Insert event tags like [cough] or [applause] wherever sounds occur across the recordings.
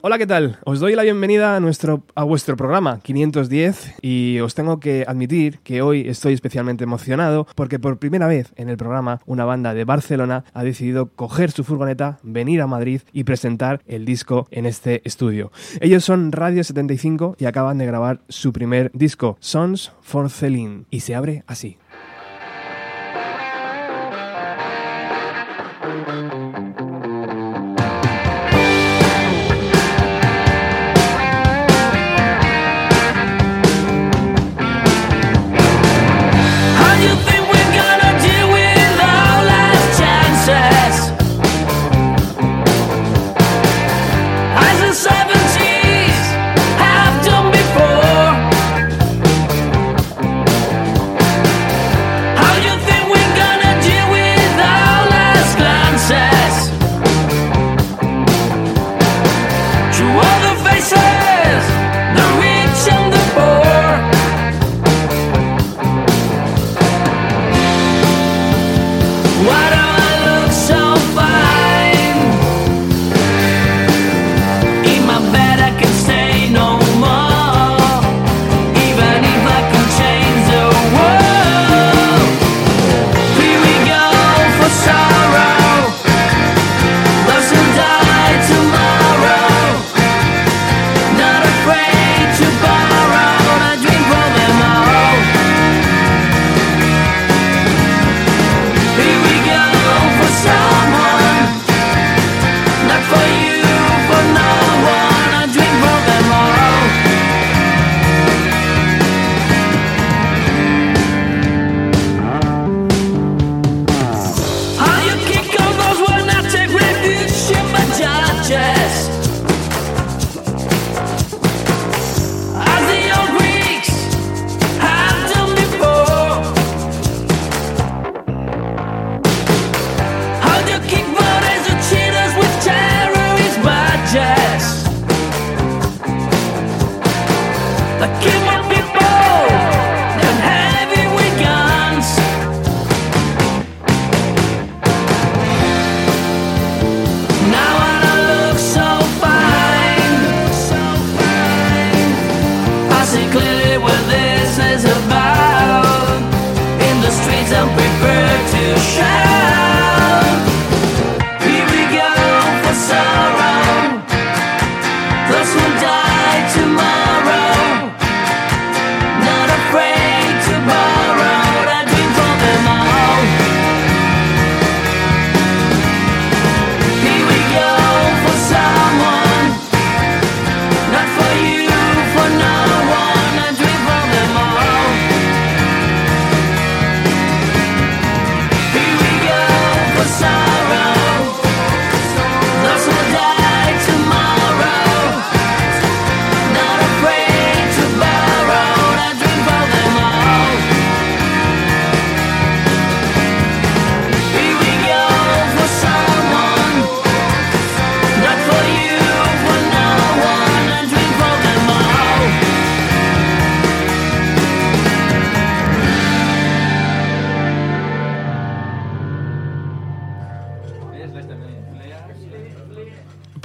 Hola, ¿qué tal? Os doy la bienvenida a, nuestro, a vuestro programa 510 y os tengo que admitir que hoy estoy especialmente emocionado porque por primera vez en el programa una banda de Barcelona ha decidido coger su furgoneta, venir a Madrid y presentar el disco en este estudio. Ellos son Radio 75 y acaban de grabar su primer disco, Sons for Celine, y se abre así.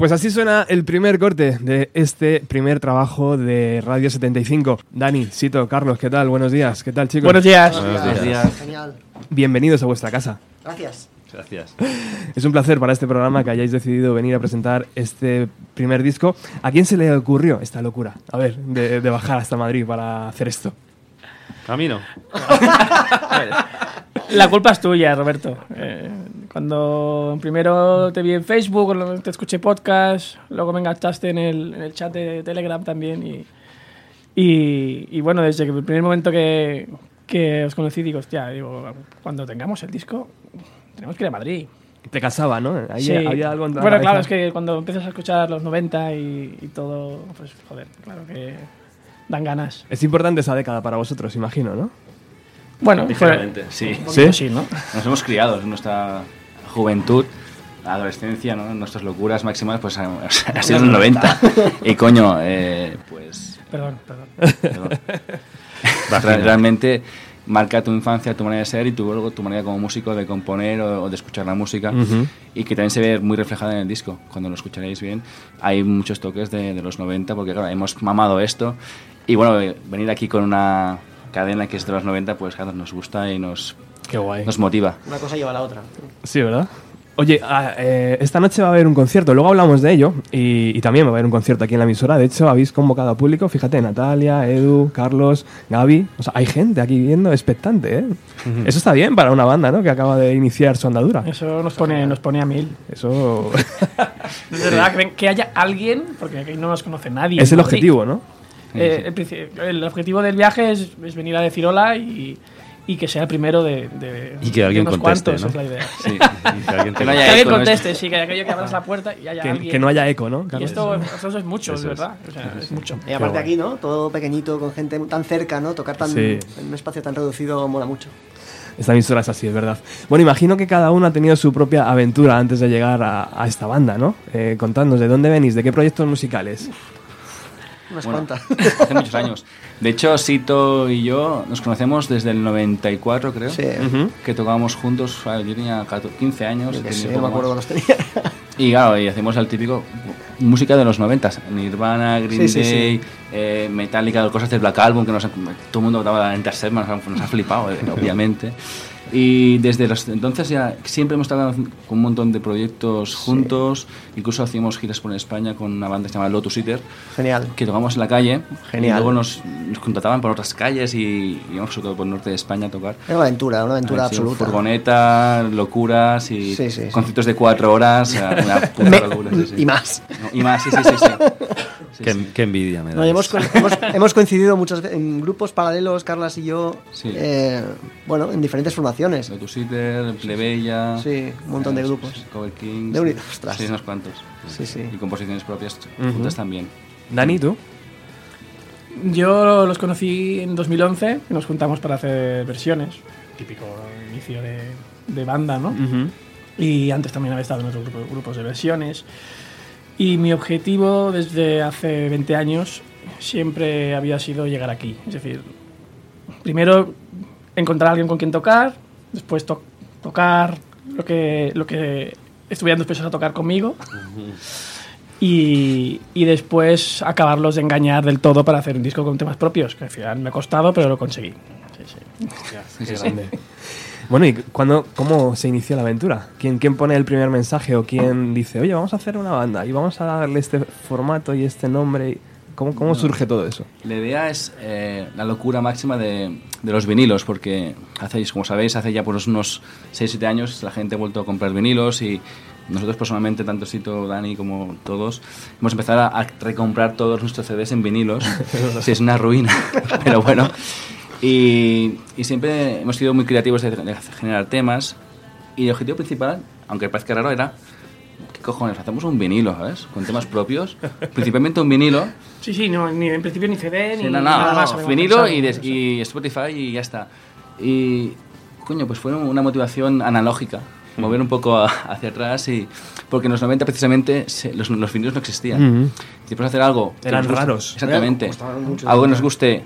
Pues así suena el primer corte de este primer trabajo de Radio 75. Dani, Sito, Carlos, ¿qué tal? Buenos días. ¿Qué tal, chicos? Buenos días. Buenos días. Genial. Bienvenidos a vuestra casa. Gracias. Gracias. Es un placer para este programa que hayáis decidido venir a presentar este primer disco. ¿A quién se le ocurrió esta locura? A ver, de, de bajar hasta Madrid para hacer esto. Camino. [laughs] La culpa es tuya, Roberto. Eh, cuando primero te vi en Facebook, te escuché podcast, luego me enganchaste en el, en el chat de Telegram también y, y, y bueno, desde el primer momento que, que os conocí digo, hostia, digo, cuando tengamos el disco tenemos que ir a Madrid. Te casaba, ¿no? Ahí Sí. había algo en Bueno, claro, es que cuando empiezas a escuchar los 90 y, y todo, pues joder, claro que dan ganas. Es importante esa década para vosotros, imagino, ¿no? Bueno, fue, Ligeramente, sí. poquito sí, ¿no? Nos hemos criado en nuestra juventud, adolescencia, ¿no? nuestras locuras máximas, pues ha, ha sido en los 90. Y coño, eh, pues Perdón, perdón. perdón. Realmente marca tu infancia, tu manera de ser y tu, luego tu manera como músico de componer o, o de escuchar la música Ujú. y que también se ve muy reflejada en el disco. Cuando lo escucharéis bien, hay muchos toques de, de los 90 porque claro, hemos mamado esto y bueno, eh, venir aquí con una cadena que es de los 90 pues claro, nos gusta y nos, Qué guay. nos motiva. Una cosa lleva a la otra. Sí, ¿verdad? Oye, ah, eh, esta noche va a haber un concierto, luego hablamos de ello y, y también va a haber un concierto aquí en la emisora. De hecho, habéis convocado a público, fíjate, Natalia, Edu, Carlos, Gaby. O sea, hay gente aquí viendo expectante, ¿eh? Eso está bien para una banda, ¿no? Que acaba de iniciar su andadura. Eso nos pone, nos pone a mil. Eso [laughs] Es verdad que, que haya alguien, porque aquí no nos conoce nadie. es el Madrid. objetivo, ¿no? Eh, el, objetivo del viaje es, es venir a decir hola y, y que sea el primero de, de- Y que alguien unos conteste, cuantos, ¿no? es la idea. Sí. Y [laughs] que alguien Que no Que haya alguien eco, ¿no? conteste, sí, que aquello que abras la puerta y haya Que, alguien. que no haya eco, ¿no? Y esto, esto es mucho, es Eso es. verdad. O sea, es mucho. Y aparte aquí, ¿no? Todo pequeñito, con gente tan cerca, ¿no? Tocar tan, Sí. en un espacio tan reducido mola mucho. Esta emisora es así, es verdad. Bueno, imagino que cada uno ha tenido su propia aventura antes de llegar a, a esta banda, ¿no? Eh, contadnos de dónde venís, de qué proyectos musicales. Unas Bueno, cuantas. [laughs] hace muchos años. De hecho, Sito y yo nos conocemos desde el 94, creo. Sí. Que tocábamos juntos, yo tenía 14 15 años. Un no me acuerdo los tenía. [laughs] Y claro, y hacemos el típico música de los 90, Nirvana, Green Sí, sí, Day, sí. eh, Metallica, cosas del Black Album, que nos, todo el mundo daba la Enter Sandman, nos, ha- nos ha flipado, eh, obviamente. [laughs] Y desde los, entonces ya siempre hemos estado con un montón de proyectos juntos, incluso hacíamos giras por España con una banda que se llama Lotus Eater, Genial. que tocamos en la calle, Genial. y luego nos, nos contrataban por otras calles y íbamos sobre todo por el norte de España a tocar. Era una aventura, una aventura absoluta. Furgoneta, locuras y Sí, sí, sí. conciertos de cuatro horas, una [laughs] puta locura. Y más. No, y más, sí, sí, sí. [laughs] sí. Qué, sí. qué envidia me da. No, hemos, [laughs] hemos, hemos coincidido muchas veces en grupos paralelos, Carlas y yo, Sí. eh, bueno, en diferentes formaciones. Lotus Eater, Plebeya. Sí, un montón de eh, grupos. Cover Kings. De sí. ostras. Sí, unos cuantos. Sí, sí. Y composiciones propias, Ujú. juntas también. Dani, ¿tú? Yo los conocí en 2011, que nos juntamos para hacer versiones. Típico inicio de, de banda, ¿no? Y antes también había estado en otros grupo- grupos de versiones. Y mi objetivo desde hace 20 años siempre había sido llegar aquí. Es decir, primero encontrar a alguien con quien tocar, después to- tocar lo que, lo que estuvieran dispuestos a tocar conmigo. Y, y después acabarlos de engañar del todo para hacer un disco con temas propios, que al final me ha costado, pero lo conseguí. Sí, sí. Sí. grande. [laughs] Bueno, ¿y cuándo, cómo se inició la aventura? ¿Quién, ¿Quién pone el primer mensaje o quién dice, oye, vamos a hacer una banda y vamos a darle este formato y este nombre? ¿Cómo, cómo surge todo eso? La idea es eh, la locura máxima de, de los vinilos, porque hace, como sabéis, hace ya por unos 6-7 años la gente ha vuelto a comprar vinilos y nosotros personalmente, tanto Sito, Dani como todos, hemos empezado a, a recomprar todos nuestros CDs en vinilos. [laughs] sí, es una ruina, [laughs] pero bueno. Y, y siempre hemos sido muy creativos de, de generar temas y el objetivo principal, aunque parezca raro, era ¿qué cojones? Hacemos un vinilo, ¿sabes? Con temas propios, principalmente un vinilo Sí, sí, no, ni en principio ni CD, ni Sí, no, no, nada más. habíamos vinilo y, sea. y Spotify y ya está. Y, coño, pues fue una motivación analógica, mover un poco a- hacia atrás y... Porque en los 90 precisamente se- los, los vinilos no existían. Ujú. Si puedes hacer algo... que Eran raros. Exactamente. Algo que de nos guste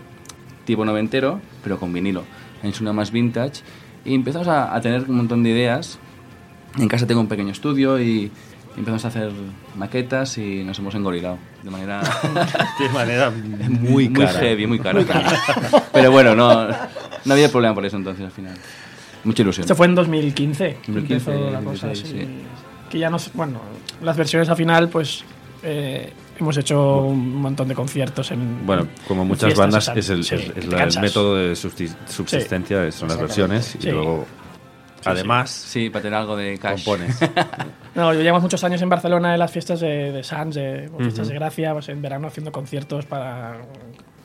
tipo noventero, pero con vinilo. En una más vintage. Y empezamos a, a tener un montón de ideas. En casa tengo un pequeño estudio y empezamos a hacer maquetas y nos hemos engorilado de manera... [laughs] De manera muy, muy heavy, muy caro. [laughs] Pero bueno, no, no había problema por eso entonces al final. Mucha ilusión. Esto fue en 2015. 2015, empezó la cosa 2016, así. sí. Que ya nos. Bueno, las versiones al final, pues. eh, hemos hecho un montón de conciertos en. Bueno, como muchas bandas, es el, Sí, es- la- el método de subsi- subsistencia, son las versiones, y Sí. luego, además, Sí, para tener algo de cash. compones. [laughs] No, yo llevamos muchos años en Barcelona en las fiestas de, de Sants, de, o fiestas Ujú. de Gracia, pues en verano haciendo conciertos para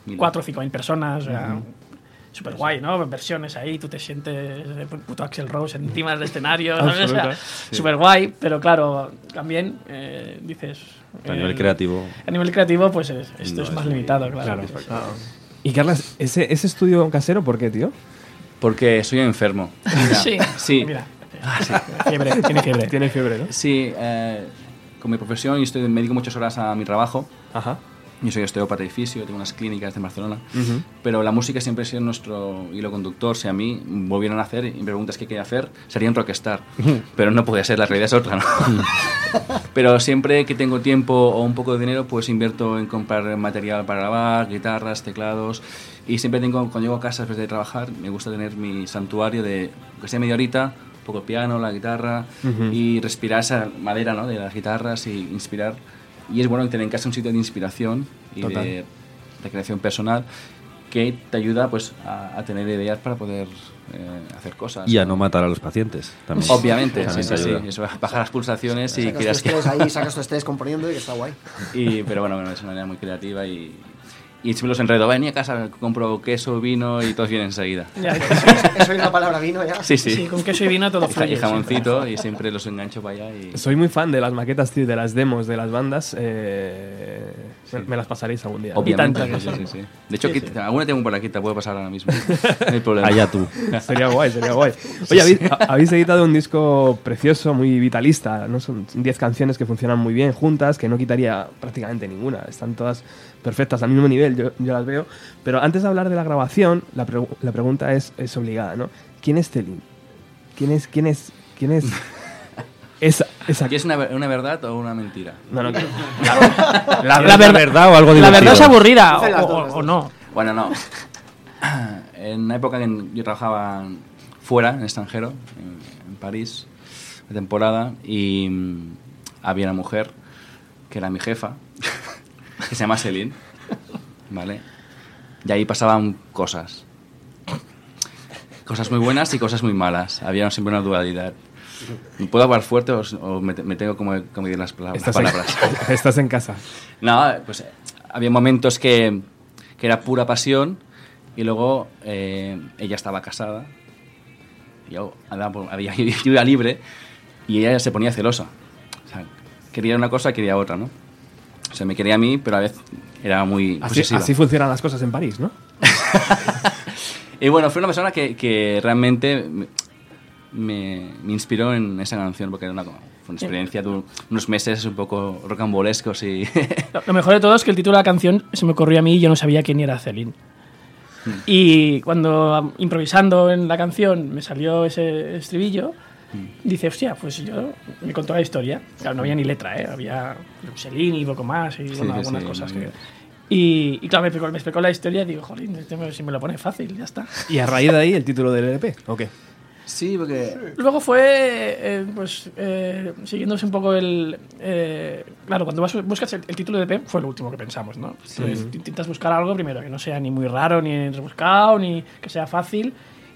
Mil. 4 o 5 mil personas. o sea, Súper guay, ¿no? Versiones ahí, tú te sientes eh, puto Axel Rose encima del escenario. ¿sabes? O sea. Súper guay, pero claro, también eh, dices. A nivel eh, creativo, A nivel creativo, pues es- esto No es es más limitado, claro. Claro. Y Carlas, ¿ese, ese estudio casero por qué, tío? Porque soy enfermo. Mira, [laughs] Sí, Sí, Mira, fiebre, tiene fiebre. Tiene fiebre, ¿no? sí eh, con mi profesión y estoy médico muchas horas a mi trabajo. Ajá. Yo soy osteópata y fisio, tengo unas clínicas en Barcelona, pero la música siempre ha sido nuestro hilo conductor. Si a mí volvieran a hacer y me preguntas qué quería hacer, sería un rockstar, pero no podía ser, la realidad es otra, ¿no? [laughs] pero siempre que tengo tiempo o un poco de dinero, pues invierto en comprar material para grabar, guitarras, teclados, y siempre tengo, cuando llego a casa después de trabajar, me gusta tener mi santuario de, que sea media horita, un poco de piano, la guitarra, y respirar esa madera, ¿no? De las guitarras y inspirar. Y es bueno tener en casa un sitio de inspiración y Total. de, de creación personal que te ayuda pues a, a tener ideas para poder eh, hacer cosas. Y a no matar a los pacientes. También. Obviamente, También sí, sí. Eso, bajar las pulsaciones y Sacas tu creas que... estrés [laughs] ahí, sacas tu estrés componiendo y que está guay. Y, pero bueno, bueno, es una manera muy creativa y, y siempre los enredo. Ven a casa, compro queso, vino y todos vienen enseguida. Ya, [laughs] Eso es la palabra vino ya. Sí, sí. sí, con queso y vino todo fluye. y jamoncito y siempre los engancho para allá y... Soy muy fan de las maquetas, tío, de las demos de las bandas. eh, me, me las pasaréis algún día. Obviamente, que sí, sí. sí, sí. De hecho, alguna tengo por aquí, te puedo pasar ahora mismo. [laughs] No hay problema. Allá tú. [laughs] Sería guay, sería guay. Oye, habéis, ha- habéis editado un disco precioso, muy vitalista, ¿no? Son 10 canciones que funcionan muy bien juntas, que no quitaría prácticamente ninguna. Están todas perfectas al mismo nivel, yo, yo las veo. Pero antes de hablar de la grabación, la, la pregunta es, es obligada, ¿no? ¿Quién es Telín? ¿Quién es, quién es, quién es [laughs] esa, esa... ¿Aquí es una, ver- una verdad o una mentira? No, no, que- [laughs] La, La la verdad- verdad o algo La divertido. verdad es aburrida, o, no. Bueno, no. [clears throat] En una época que yo trabajaba fuera, en extranjero, en, en París, de temporada, y mm, había una mujer que era mi jefa, que se llama Celine, ¿vale? Y ahí pasaban cosas. Cosas muy buenas y cosas muy malas. Había siempre una dualidad. ¿Puedo hablar fuerte o, o me, me tengo como medir las, Estás en, palabras? [laughs] estás en casa. No, pues había momentos que, que era pura pasión y luego eh, ella estaba casada, yo andaba había [laughs] yo iba libre y ella se ponía celosa. O sea, quería una cosa, quería otra, ¿no? O sea, me quería a mí, pero a veces era muy Así, posesiva. así funcionan las cosas en París, ¿no? [laughs] Y bueno, fue una persona que, que realmente me, me- me inspiró en esa canción porque era una, fue una experiencia de un- unos meses un poco rocambolescos y... [laughs] Lo, mejor de todo es que el título de la canción se me ocurrió a mí y yo no sabía quién era Celine. Hmm. Y cuando improvisando en la canción me salió ese estribillo. Dice, hostia, pues yo me contó la historia. Claro, no había ni letra, ¿eh? había Celine y poco más y Sí, bueno, sí, algunas sí, cosas que... Y, y claro, me explicó, me explicó la historia y digo, jolín, este me- si me lo pone fácil, ya está. Y a raíz de ahí el título del LP, ¿o qué? Sí, porque... Luego fue, eh, pues, eh, siguiéndose un poco el... eh, claro, cuando vas- buscas el, el título de EP fue lo último que pensamos, ¿no? Entonces, intentas buscar algo primero que no sea ni muy raro, ni rebuscado, ni que sea fácil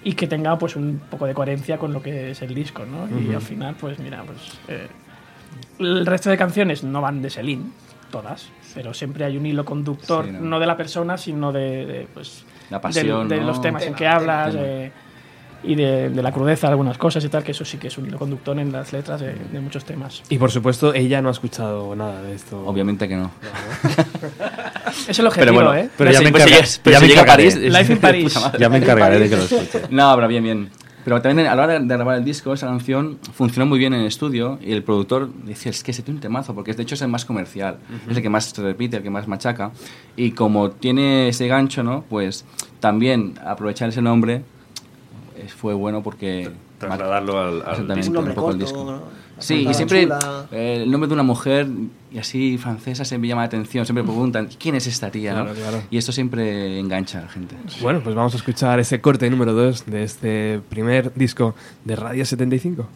y que tenga, pues, un poco de coherencia con lo que es el disco, ¿no? Y al final, pues, mira, pues... eh, el resto de canciones no van de Celine, todas, pero siempre hay un hilo conductor, Sí, ¿no? no. de la persona, sino de, de, pues, La pasión, de ¿no? los temas en Tema, que hablas tema. eh, y de, de la crudeza de algunas cosas y tal, que eso sí que es un hilo conductor en las letras de, de muchos temas. Y por supuesto, ella no ha escuchado nada de esto. Obviamente que no. [laughs] Es el objetivo, bueno, ¿eh? Pero ya me pues encarga- si llega- pero ya si me llega a encargaré. París, Life in [laughs] Paris. Ya me encargaré de que lo escuche. No, pero bien, bien. Pero también a la hora de, grabar el disco, esa canción funcionó muy bien en el estudio y el productor decía, es que se tiene un temazo, porque de hecho es el más comercial, es el que más se repite, el que más machaca. Y como tiene ese gancho, ¿no? Pues también aprovechar ese nombre fue bueno porque... Trasladarlo al, al Exactamente. disco. Un un poco el corto, disco. ¿no? Sí, y siempre eh, el nombre de una mujer y así francesa siempre llama la atención, siempre preguntan, ¿quién es esta tía? no? Claro, claro. Y esto siempre engancha a la gente. Bueno, pues vamos a escuchar ese corte número 2 de este primer disco de Radio 75.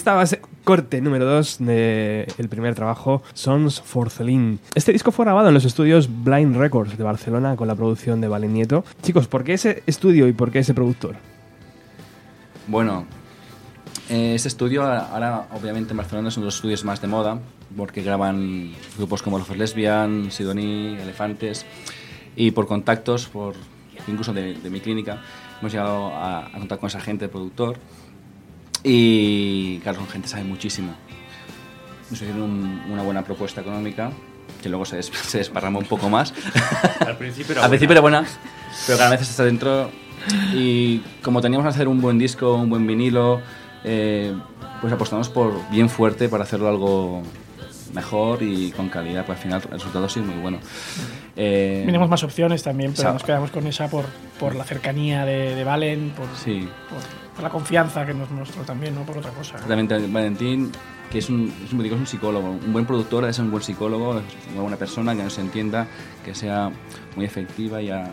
Ahí estaba ese corte número 2 del primer trabajo, Sons for Celine. Este disco fue grabado en los estudios Blind Records de Barcelona con la producción de Valen Nieto. Chicos, ¿por qué ese estudio y por qué ese productor? Bueno, eh, este estudio ahora obviamente en Barcelona son los estudios más de moda porque graban grupos como Los Lesbian, Sidoní, Elefantes y por contactos, por incluso de, de mi clínica, hemos llegado a, a contar con esa gente, el productor y claro, son gente sabe muchísimo. Nos hicieron un- una buena propuesta económica que luego se, des- [laughs] se desparrama un poco más. [laughs] Al principio era Al buena. principio era buena, pero cada vez está dentro. Y como teníamos que hacer un buen disco, un buen vinilo, eh, pues apostamos por bien fuerte para hacerlo algo mejor y con calidad. Pues al final el resultado sí muy bueno. Eh, Tenemos más opciones también, pero Sa- nos quedamos con esa por, por la cercanía de, de Valen, por, Sí, por- por la confianza que nos mostró también, no por otra cosa. exactamente. Valentín, que es un, es un, es un psicólogo, un buen productor, es un buen psicólogo, es una buena persona que nos entienda, que sea muy efectiva y a-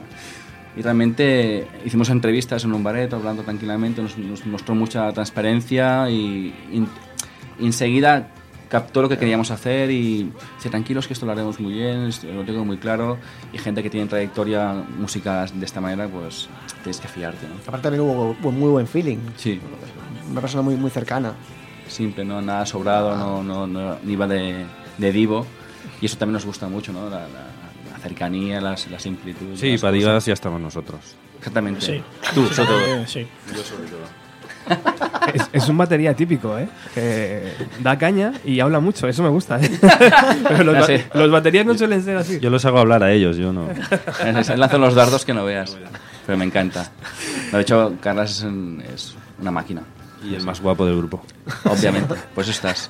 Y realmente hicimos entrevistas en un bareto, hablando tranquilamente, nos, nos mostró mucha transparencia y enseguida captó lo que queríamos hacer y dice, tranquilos que esto lo haremos muy bien, lo tengo muy claro y gente que tiene trayectoria música de esta manera, pues tienes que fiarte, ¿no? Aparte también hubo muy buen feeling. Sí, Una persona muy, muy cercana. simple, ¿no? Nada sobrado, no, no, no, ni va de, de divo y eso también nos gusta mucho, ¿no? La, la- la cercanía, las, la simplitud. Sí, para divas ya estamos nosotros. Exactamente. Sí. Tú, sobre todo. Sí. Es, es un batería típico, ¿eh? Que da caña y habla mucho, eso me gusta, ¿eh? [laughs] Pero los, Ah, ba- los baterías no suelen ser así. Yo los hago hablar a ellos, yo no. Él lanza los dardos que no veas. Pero me encanta. De hecho, Carlas es, un- es una máquina. Y el más guapo del grupo. Obviamente. Pues estás.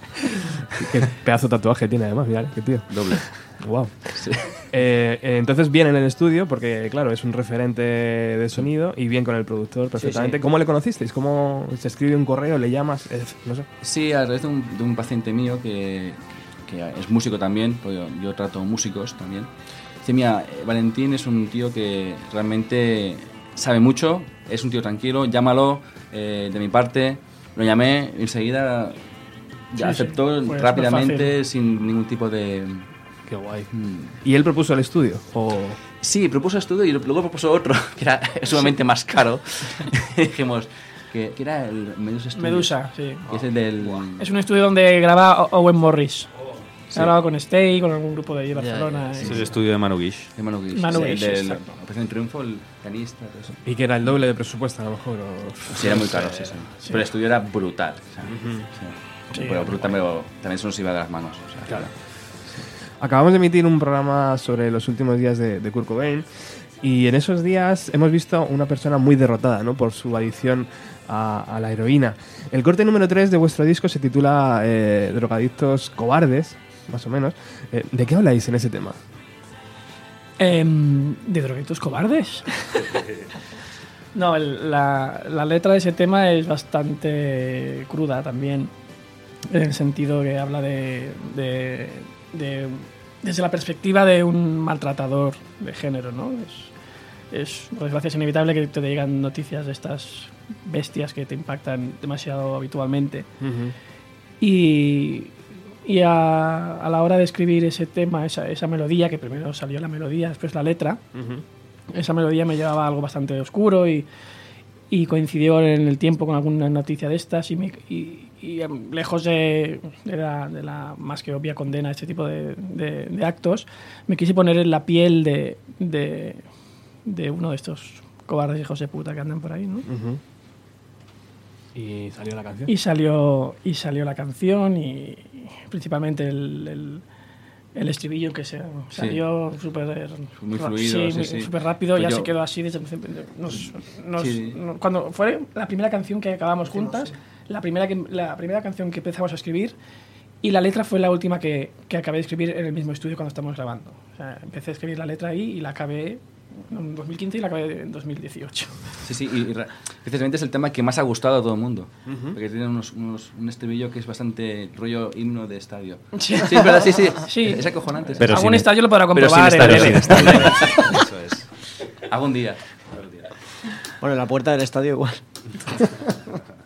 Qué pedazo de tatuaje tiene además, mira, qué tío. Doble. Wow. Sí. Eh, eh, entonces bien en el estudio, porque claro, es un referente de sonido y bien con el productor perfectamente. sí. ¿Cómo le conocisteis? ¿Cómo se escribe un correo, le llamas? Es- no sé. Sí, a través de un, de un paciente mío que, que es músico también, pues yo, yo trato músicos también. Dice, mira, eh, Valentín es un tío que realmente sabe mucho, es un tío tranquilo, llámalo eh, de mi parte. Lo llamé enseguida, ya aceptó fue rápidamente, sin ningún tipo de... Qué guay. ¿Y él propuso el estudio? O... Sí, propuso estudio y luego propuso otro, [laughs] que era sumamente más caro. [laughs] Dijimos que, que era el Medusa Studios, Medusa, sí. que es el del... Es un estudio donde graba Owen Morris. Sí. Ha grabado con Stay, con algún grupo de allí de Barcelona. Es el estudio de Manu Guix. de Manu Guix, Manu sí, Guix, el del exacto. Operación Triunfo, el pianista, todo eso. Y que era el doble de presupuesto a lo mejor. o- Sí, era muy caro, sí, sí. Pero el estudio era brutal. o sea, sí. Sí, pero era brutal, pero también se nos iba de las manos. o sea, Acabamos de emitir un programa sobre los últimos días de, de Kurt Cobain y en esos días hemos visto una persona muy derrotada ¿no? por su adicción a, a la heroína. El corte número 3 de vuestro disco se titula eh, Drogadictos Cobardes, más o menos. Eh, ¿De qué habláis en ese tema? Em, ¿De droguitos cobardes? [laughs] no, el- la, la letra de ese tema es bastante cruda también, en el sentido que habla de, de- de- desde la perspectiva de un maltratador de género, ¿no? Es, es, por desgracia, es inevitable que te llegan noticias de estas bestias que te impactan demasiado habitualmente. Y, y a, a la hora de escribir ese tema, esa, esa melodía, que primero salió la melodía, después la letra, esa melodía me llevaba a algo bastante oscuro y, y coincidió en el tiempo con alguna noticia de estas y, me- y- y, em, lejos de, de la, de la más que obvia condena a este tipo de, de- de actos, me quise poner en la piel de, de, de uno de estos cobardes hijos de puta que andan por ahí, ¿no? Y salió la canción. Y salió, y salió la canción y principalmente el, el, el estribillo que se salió súper Muy ra- fluido, sí, muy- sí. súper rápido, Pues ya yo- se quedó así desde el principio. Nos- nos- Sí. no- cuando fue la primera canción que acabamos juntas, la primera, que, la primera canción que empezamos a escribir y la letra fue la última que, que acabé de escribir en el mismo estudio cuando estamos grabando. O sea, empecé a escribir la letra ahí y la acabé en 2015 y la acabé en 2018. Sí, sí, y, precisamente es el tema que más ha gustado a todo el mundo. Porque tiene unos, unos- un estribillo que es bastante rollo himno de estadio. Sí. [laughs] Sí, es verdad, sí, sí. Sí. Es acojonante. Pero Algún sin- estadio lo podrá pero sin comprobar. estadio, en- sin estadio. [laughs] Eso es. Algún día. Bueno, en la puerta del estadio igual. [laughs]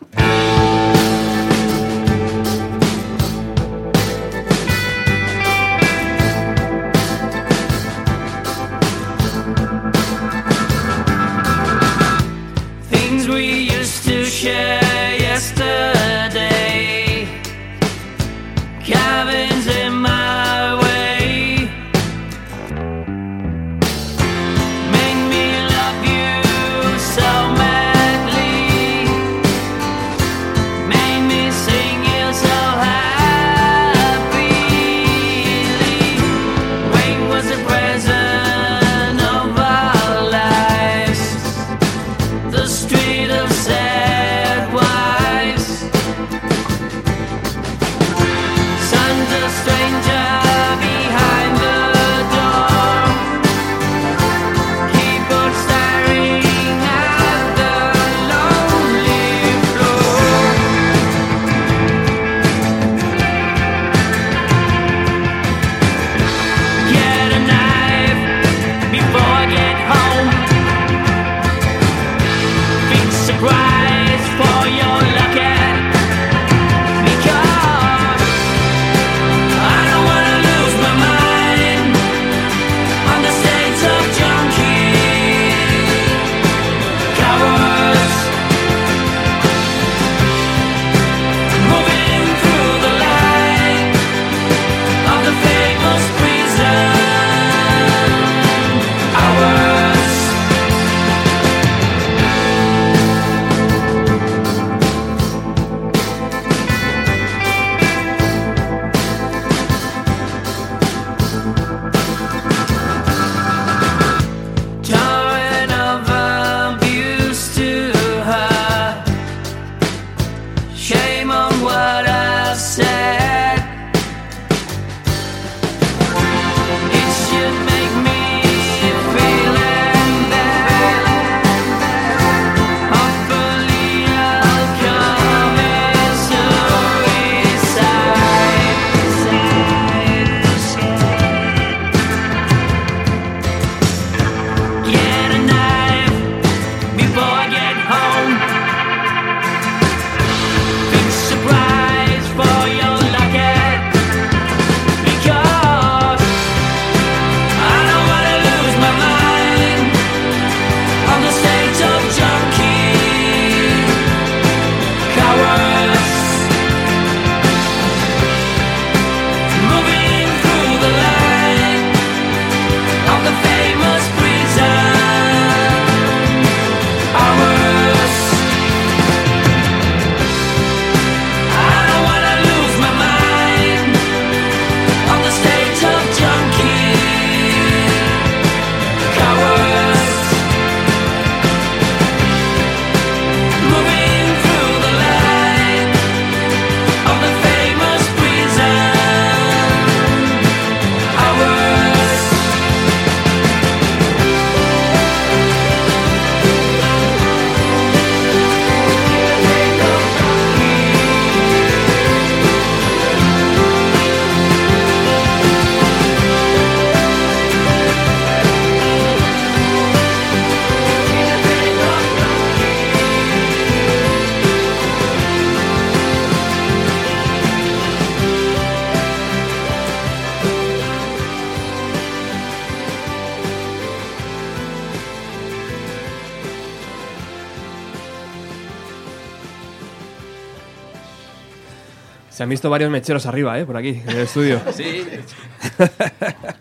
Se han visto varios mecheros arriba, ¿eh? Por aquí, en el estudio. [laughs] Sí,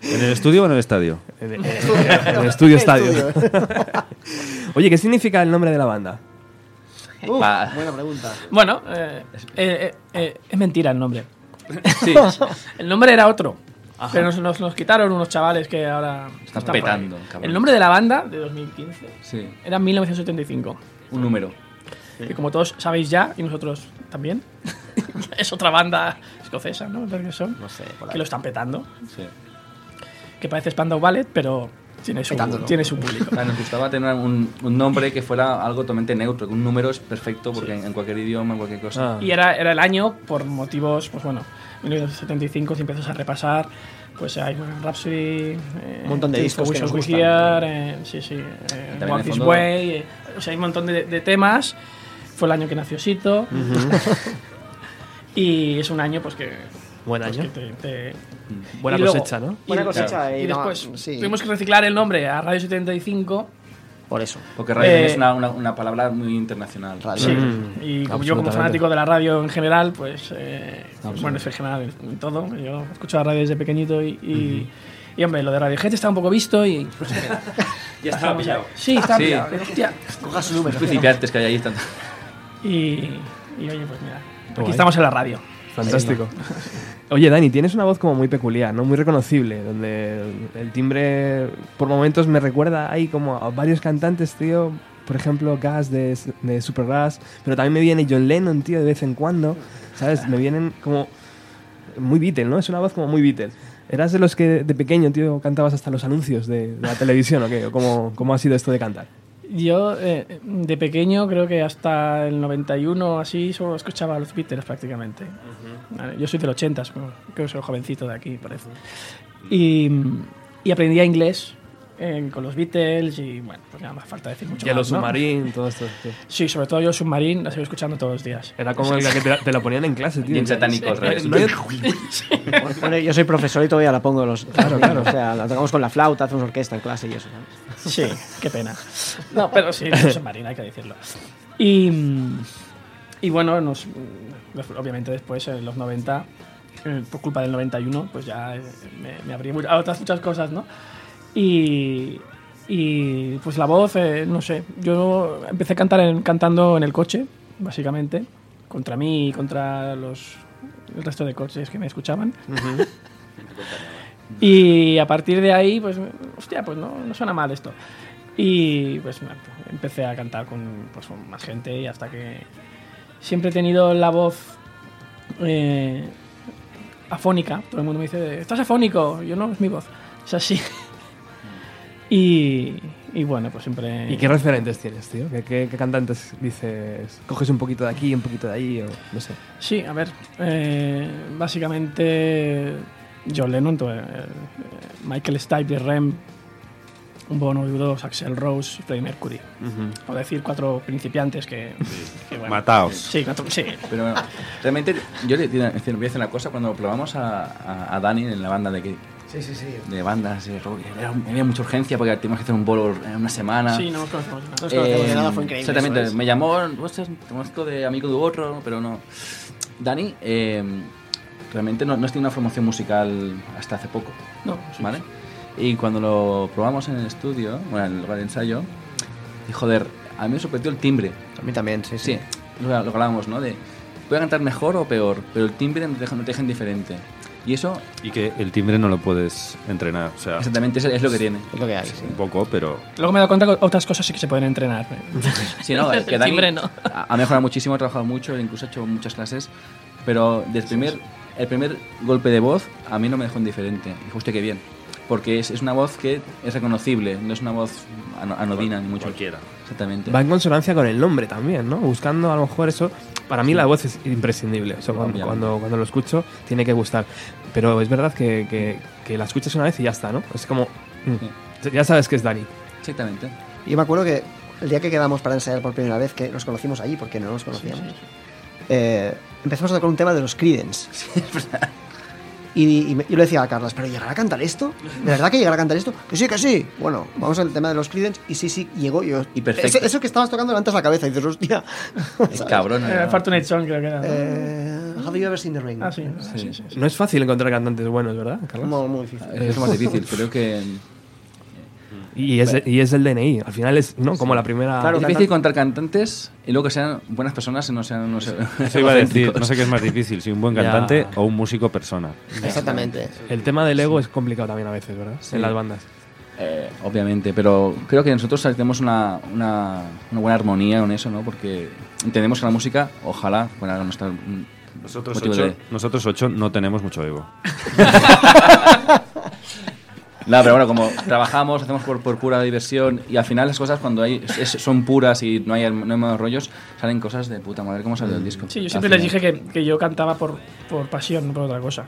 ¿En el estudio o en el estadio? En el, en el estudio estadio. [laughs] Oye, ¿qué significa el nombre de la banda? Uf, buena pregunta. Bueno, eh, eh, eh, eh, es mentira el nombre. sí. El nombre era otro. Pero nos, nos, nos quitaron unos chavales que ahora Están petando, cabrón. El nombre de la banda, de 2015, sí. era 1975. Un número. Que como todos sabéis ya, y nosotros también, [laughs] es otra banda escocesa, ¿no? Creo que son. No sé, por Que ahí. lo están petando. Sí. Que parece Spandau Ballet, pero tiene su, Petándolo. tiene su público. O sea, nos gustaba tener un, un nombre que fuera algo totalmente neutro, que un número es perfecto porque en, en cualquier idioma, en cualquier cosa. Ah. Y era, era el año por motivos, pues bueno, 1975, si empiezas a repasar, pues hay Rhapsody, eh, Un montón de discos We que nos gustan. Hear, eh, sí, sí, eh, Walk This Way, eh, o sea, hay un montón de, de temas. Fue el año que nació Sito. [laughs] y es un año, pues que. Buen pues, año. que te- te- Buena y luego- cosecha, ¿no? Buena cosecha claro, y y no- después sí. tuvimos que reciclar el nombre a Radio 75 Por eso. Porque radio Eh, es una, una, una palabra muy internacional. Radio. Sí, Mm, y como yo como fanático de la radio en general, pues eh, bueno, es en general en todo. Yo escucho la radio desde pequeñito y, y, y, hombre, lo de Radiohead está un poco visto y [laughs] pues, Ya estaba pillado. sí, está Sí. pillado. Hostia. Coja su número. Los principiantes que hay ahí están. Y, y oye, pues mira, aquí guay. estamos en la radio. Fantástico. Oye, Dani, tienes una voz como muy peculiar, ¿no? Muy reconocible, donde el, timbre por momentos me recuerda ahí como a varios cantantes, tío. Por ejemplo, Gas de, de Supergrass, pero también me viene John Lennon, tío, de vez en cuando, ¿sabes? Me vienen como muy Beatle, ¿no? Es una voz como muy Beatle. ¿Eras de los que de pequeño, tío, cantabas hasta los anuncios de, de la televisión o qué? ¿O cómo, ¿Cómo ha sido esto de cantar? Yo eh, de pequeño creo que hasta el 91 así solo escuchaba a los Beatles prácticamente. Yo soy del 80, creo que soy jovencito de aquí, parece. Y, y aprendía inglés eh, con los Beatles y bueno, pues nada más falta decir mucho Yellow más, ¿no? Submarine, todo esto. tío. Sí, sobre todo yo Submarine la sigo escuchando todos los días. Era como el que te, te lo ponían en clase, tío. Bien satánico al revés. No hay- [laughs] Bueno, yo soy profesor y todavía la pongo los. Claro, claro. O sea, la tocamos con la flauta, hacemos orquesta en clase y eso, ¿sabes? Sí, qué pena. No, pero sí, Submarine, hay que decirlo. Y, y bueno, nos, obviamente después, en los 90, eh, por culpa del 91, pues ya eh, me, me abrí a otras muchas cosas, ¿no? Y, y pues la voz, eh, no sé, yo empecé a cantar en- cantando en el coche, básicamente, contra mí y contra los, el resto de coches que me escuchaban. Y a partir de ahí, pues, hostia, pues no, no suena mal esto. Y pues empecé a cantar con, pues, con más gente y hasta que siempre he tenido la voz eh, afónica. Todo el mundo me dice, estás afónico. Yo no, es mi voz. Es así. Y, y bueno, pues siempre... ¿Y qué referentes tienes, tío? ¿Qué, qué, qué cantantes dices? ¿Coges un poquito de aquí, un poquito de ahí? O no sé. Sí, a ver, eh, básicamente John Lennon, eh, Michael Stipe de Rem, Bono U2, Axel Rose y Freddie Mercury. O decir cuatro principiantes que... que bueno. Mataos. Sí, cuatro, sí. Pero bueno, realmente yo le voy a decir una cosa. Cuando probamos a, a, a Dani en la banda de, que- Sí, sí, sí. de bandas, de rock, era- había mucha urgencia porque teníamos que hacer un bolo en una semana. Sí, no nos conocemos. Nos conocemos de nada, fue increíble. Exactamente, eso me llamó, te conozco de amigo de otro, pero no. Dani, eh, realmente no, no has tenido una formación musical hasta hace poco, No, sí. ¿vale? Y cuando lo probamos en el estudio, bueno, en el lugar de ensayo, y joder, a mí me sorprendió el timbre. A mí también, sí, sí. Sí, lo, lo hablábamos, ¿no? De, voy a cantar mejor o peor, pero el timbre no te deja, no te deja indiferente. Y eso, Y que el timbre no lo puedes entrenar. O sea, exactamente, es, es lo que tiene. Es lo que hay, sí. un poco, pero Luego me he dado cuenta que otras cosas sí que se pueden entrenar. [laughs] Sí, no, El que Dani timbre no. ha mejorado muchísimo, ha trabajado mucho, incluso ha hecho muchas clases, pero desde el primer, el primer golpe de voz a mí no me dejó indiferente. Dijo usted que bien, porque es, es una voz que es reconocible, no es una voz ano- anodina ni mucho. cualquiera. Exactamente. Va en consonancia con el nombre también, ¿no? Buscando a lo mejor eso. Para mí la voz es imprescindible. O sea, cuando, cuando, cuando lo escucho tiene que gustar. Pero es verdad que, que, que la escuchas una vez y ya está, ¿no? Es como... mm, Ya sabes que es Dani. Exactamente. Y me acuerdo que el día que quedamos para ensayar por primera vez, que nos conocimos allí porque no nos conocíamos, eh, empezamos a tocar un tema de los Creedence. Y, y me- yo le decía a Carlas, ¿pero llegará a cantar esto? ¿De verdad que llegará a cantar esto? Que sí, que sí. Bueno, vamos al tema de los Creedence y sí, sí, llegó. Yo, Y perfecto. Eso, eso que estabas tocando levantas la cabeza y dices, hostia. [laughs] Es cabrón. Eh, ¿no? Fortunate Son creo que era. ¿no? Eh, have you ever seen the rain? ah, sí. sí. sí, sí, sí. No es fácil encontrar cantantes buenos, ¿verdad, Carlos? Muy, muy difícil. Es lo más difícil, creo que Y es, y es el DNI. Al final es, ¿no? Como la primera... Claro, es difícil encontrar cantantes y luego que sean buenas personas y no sean no sé, [laughs] Eso iba a decir, no sé qué es más [laughs] difícil, si un buen Ya. cantante o un músico persona. Exactamente. El tema del ego es complicado también a veces, ¿verdad? Sí. En las bandas. Eh, obviamente, pero creo que nosotros tenemos una, una, una buena armonía con eso, ¿no? Porque entendemos que la música, ojalá, fuera nuestra. Nosotros ocho, de- nosotros ocho no tenemos mucho ego. [laughs] No, pero bueno, como trabajamos, hacemos por, por pura diversión y al final las cosas cuando hay, es- son puras y no hay, no hay malos rollos, salen cosas de puta madre. ¿Cómo salió el disco? Sí, yo Al siempre les final. dije que, que yo cantaba por, por pasión, no por otra cosa.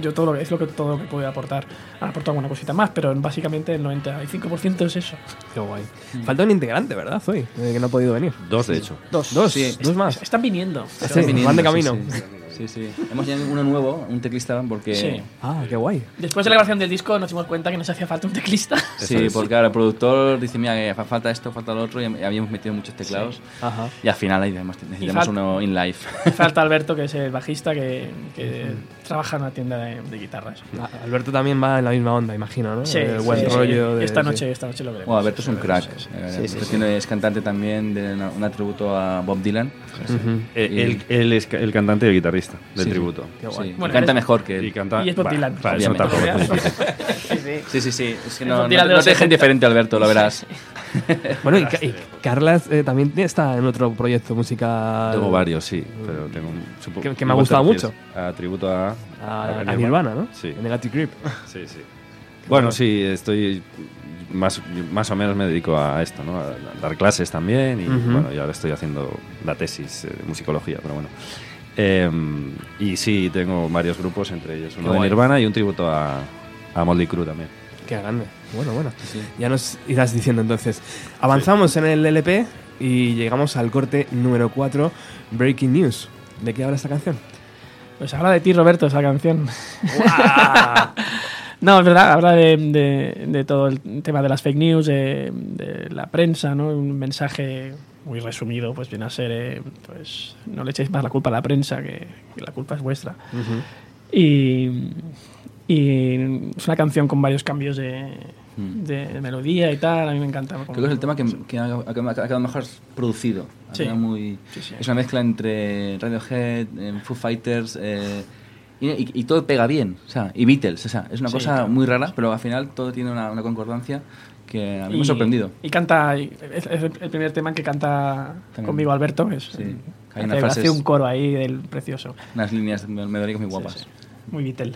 Yo todo lo que, es lo que, todo lo que puedo aportar. Han aportado alguna cosita más, pero básicamente el 95% es eso. Qué guay. Falta un integrante, ¿verdad, Zoe? Eh, que no ha podido venir. Dos, de hecho. Dos. Dos, Sí. dos más. Están viniendo. Sí, viniendo, van de sí, camino. sí. Sí, sí. Hemos añadido uno nuevo, un teclista, porque... Sí. Ah, qué guay. Después de la grabación del disco nos dimos cuenta que nos hacía falta un teclista. Sí, porque ahora el productor dice, mira, que fa- falta esto, falta lo otro, y habíamos metido muchos teclados. Ajá. Y al final ahí además necesitamos uno in live. falta [laughs] Alberto, que es el bajista que, que trabaja en una tienda de, de guitarras. Ah, Alberto también va en la misma onda, imagino, ¿no? Sí, El sí, buen sí. rollo. de- esta sí. noche, esta noche lo veremos. Bueno, Alberto es un crack. Sí, sí. Eh, Sí, sí, sí. tiene- es cantante también de una- un tributo a Bob Dylan. Ujú. Eh, Y- él, él es el cantante y el guitarrista del Sí. tributo. Qué guay. Sí, y Bueno, canta eres- mejor que Y él. canta. Y es Bob Dylan. bah, eso Obviamente. tampoco es [laughs] difícil. Sí, sí, sí. Es que El no, no, no te dejen 70. diferente, Alberto, lo verás. [laughs] Bueno, y, y Carlas eh, también está en otro proyecto musical. Tengo varios, sí, pero tengo un- supo- Que- que me ha gustado mucho. A tributo a, A, a Nirvana, ¿no? Sí. En Negative Grip. Sí, sí. Bueno, sí, estoy más, más o menos me dedico a esto, ¿no? A dar clases también y bueno, y ahora estoy haciendo la tesis eh, de musicología, pero bueno. Eh, y sí, tengo varios grupos, entre ellos uno de guay. Nirvana y un tributo a, a Moldy Crew también. Qué grande. Bueno, bueno. Ya nos irás diciendo entonces. Avanzamos en el LP y llegamos al corte número 4, Breaking News. ¿De qué habla esta canción? Pues habla de ti, Roberto, esa canción. [laughs] no, es verdad, habla de, de- de todo el tema de las fake news, de, de la prensa, ¿no? Un mensaje muy resumido, pues viene a ser, eh, pues no le echéis más la culpa a la prensa, que, que la culpa es vuestra. Y, y es una canción con varios cambios de, de melodía y tal, a mí me encanta. Creo que es el tema que, que ha, quedado mejor producido. Ha Sí. muy, Sí, sí. Es una mezcla entre Radiohead, eh, Foo Fighters eh, y, y- y todo pega bien. O sea, y Beatles. O sea, es una cosa claro. muy rara, pero al final todo tiene una, una concordancia que a mí me Y- ha sorprendido. Y canta, y es, es el primer tema en que canta También. conmigo Alberto. Es, Sí. Hay hace, hace un coro ahí del precioso. Unas líneas melódicas muy guapas. Sí, sí. Muy Beatle.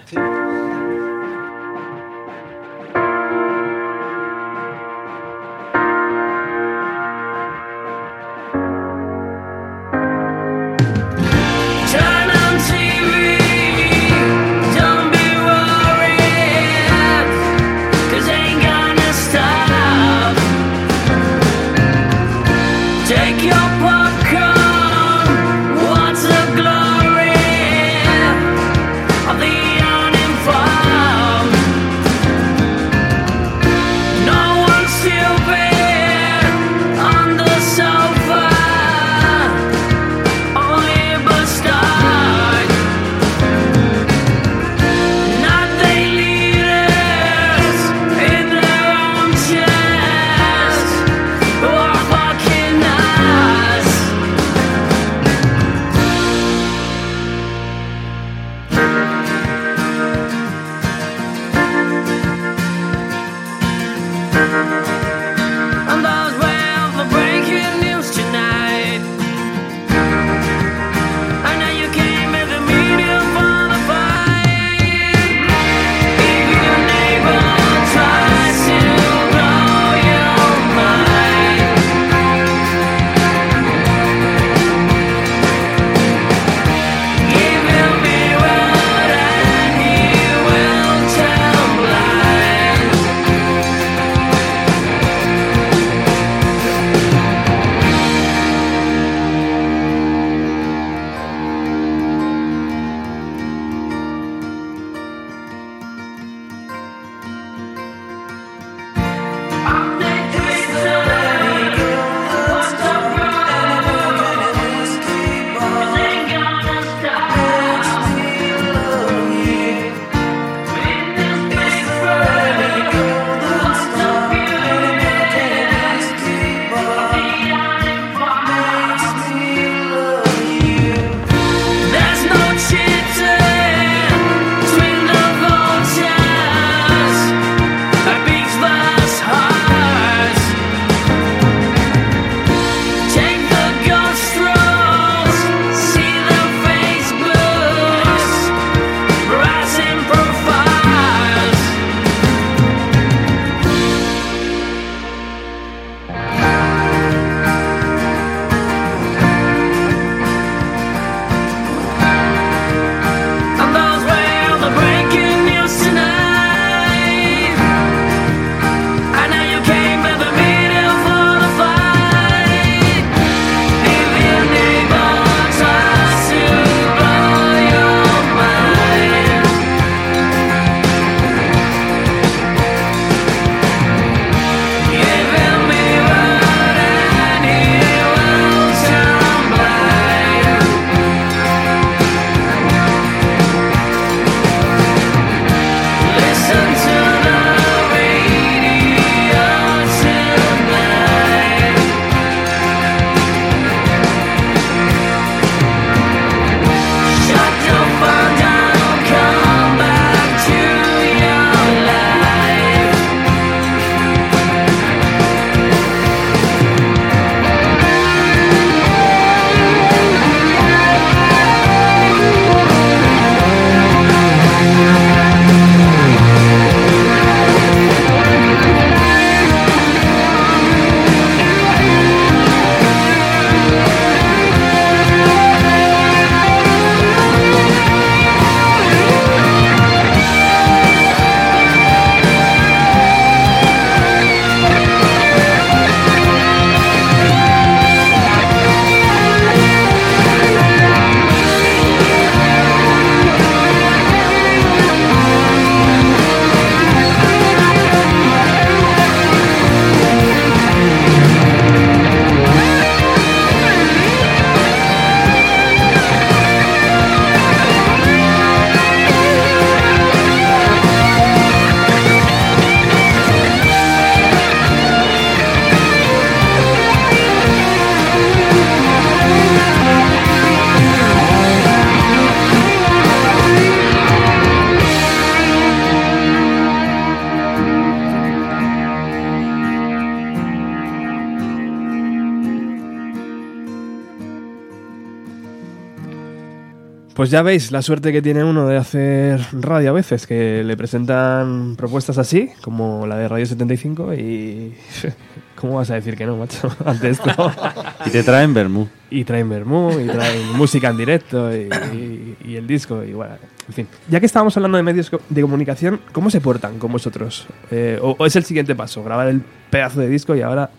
Pues ya veis la suerte que tiene uno de hacer radio a veces, que le presentan propuestas así, como la de Radio 75, y. [laughs] ¿Cómo vas a decir que no, macho? [laughs] Ante esto. [laughs] Y te traen Bermú. y traen Bermú, y traen música en directo, y, y- y el disco, y bueno, en fin. Ya que estábamos hablando de medios de comunicación, ¿cómo se portan con vosotros? Eh, o, o es el siguiente paso? Grabar el pedazo de disco y ahora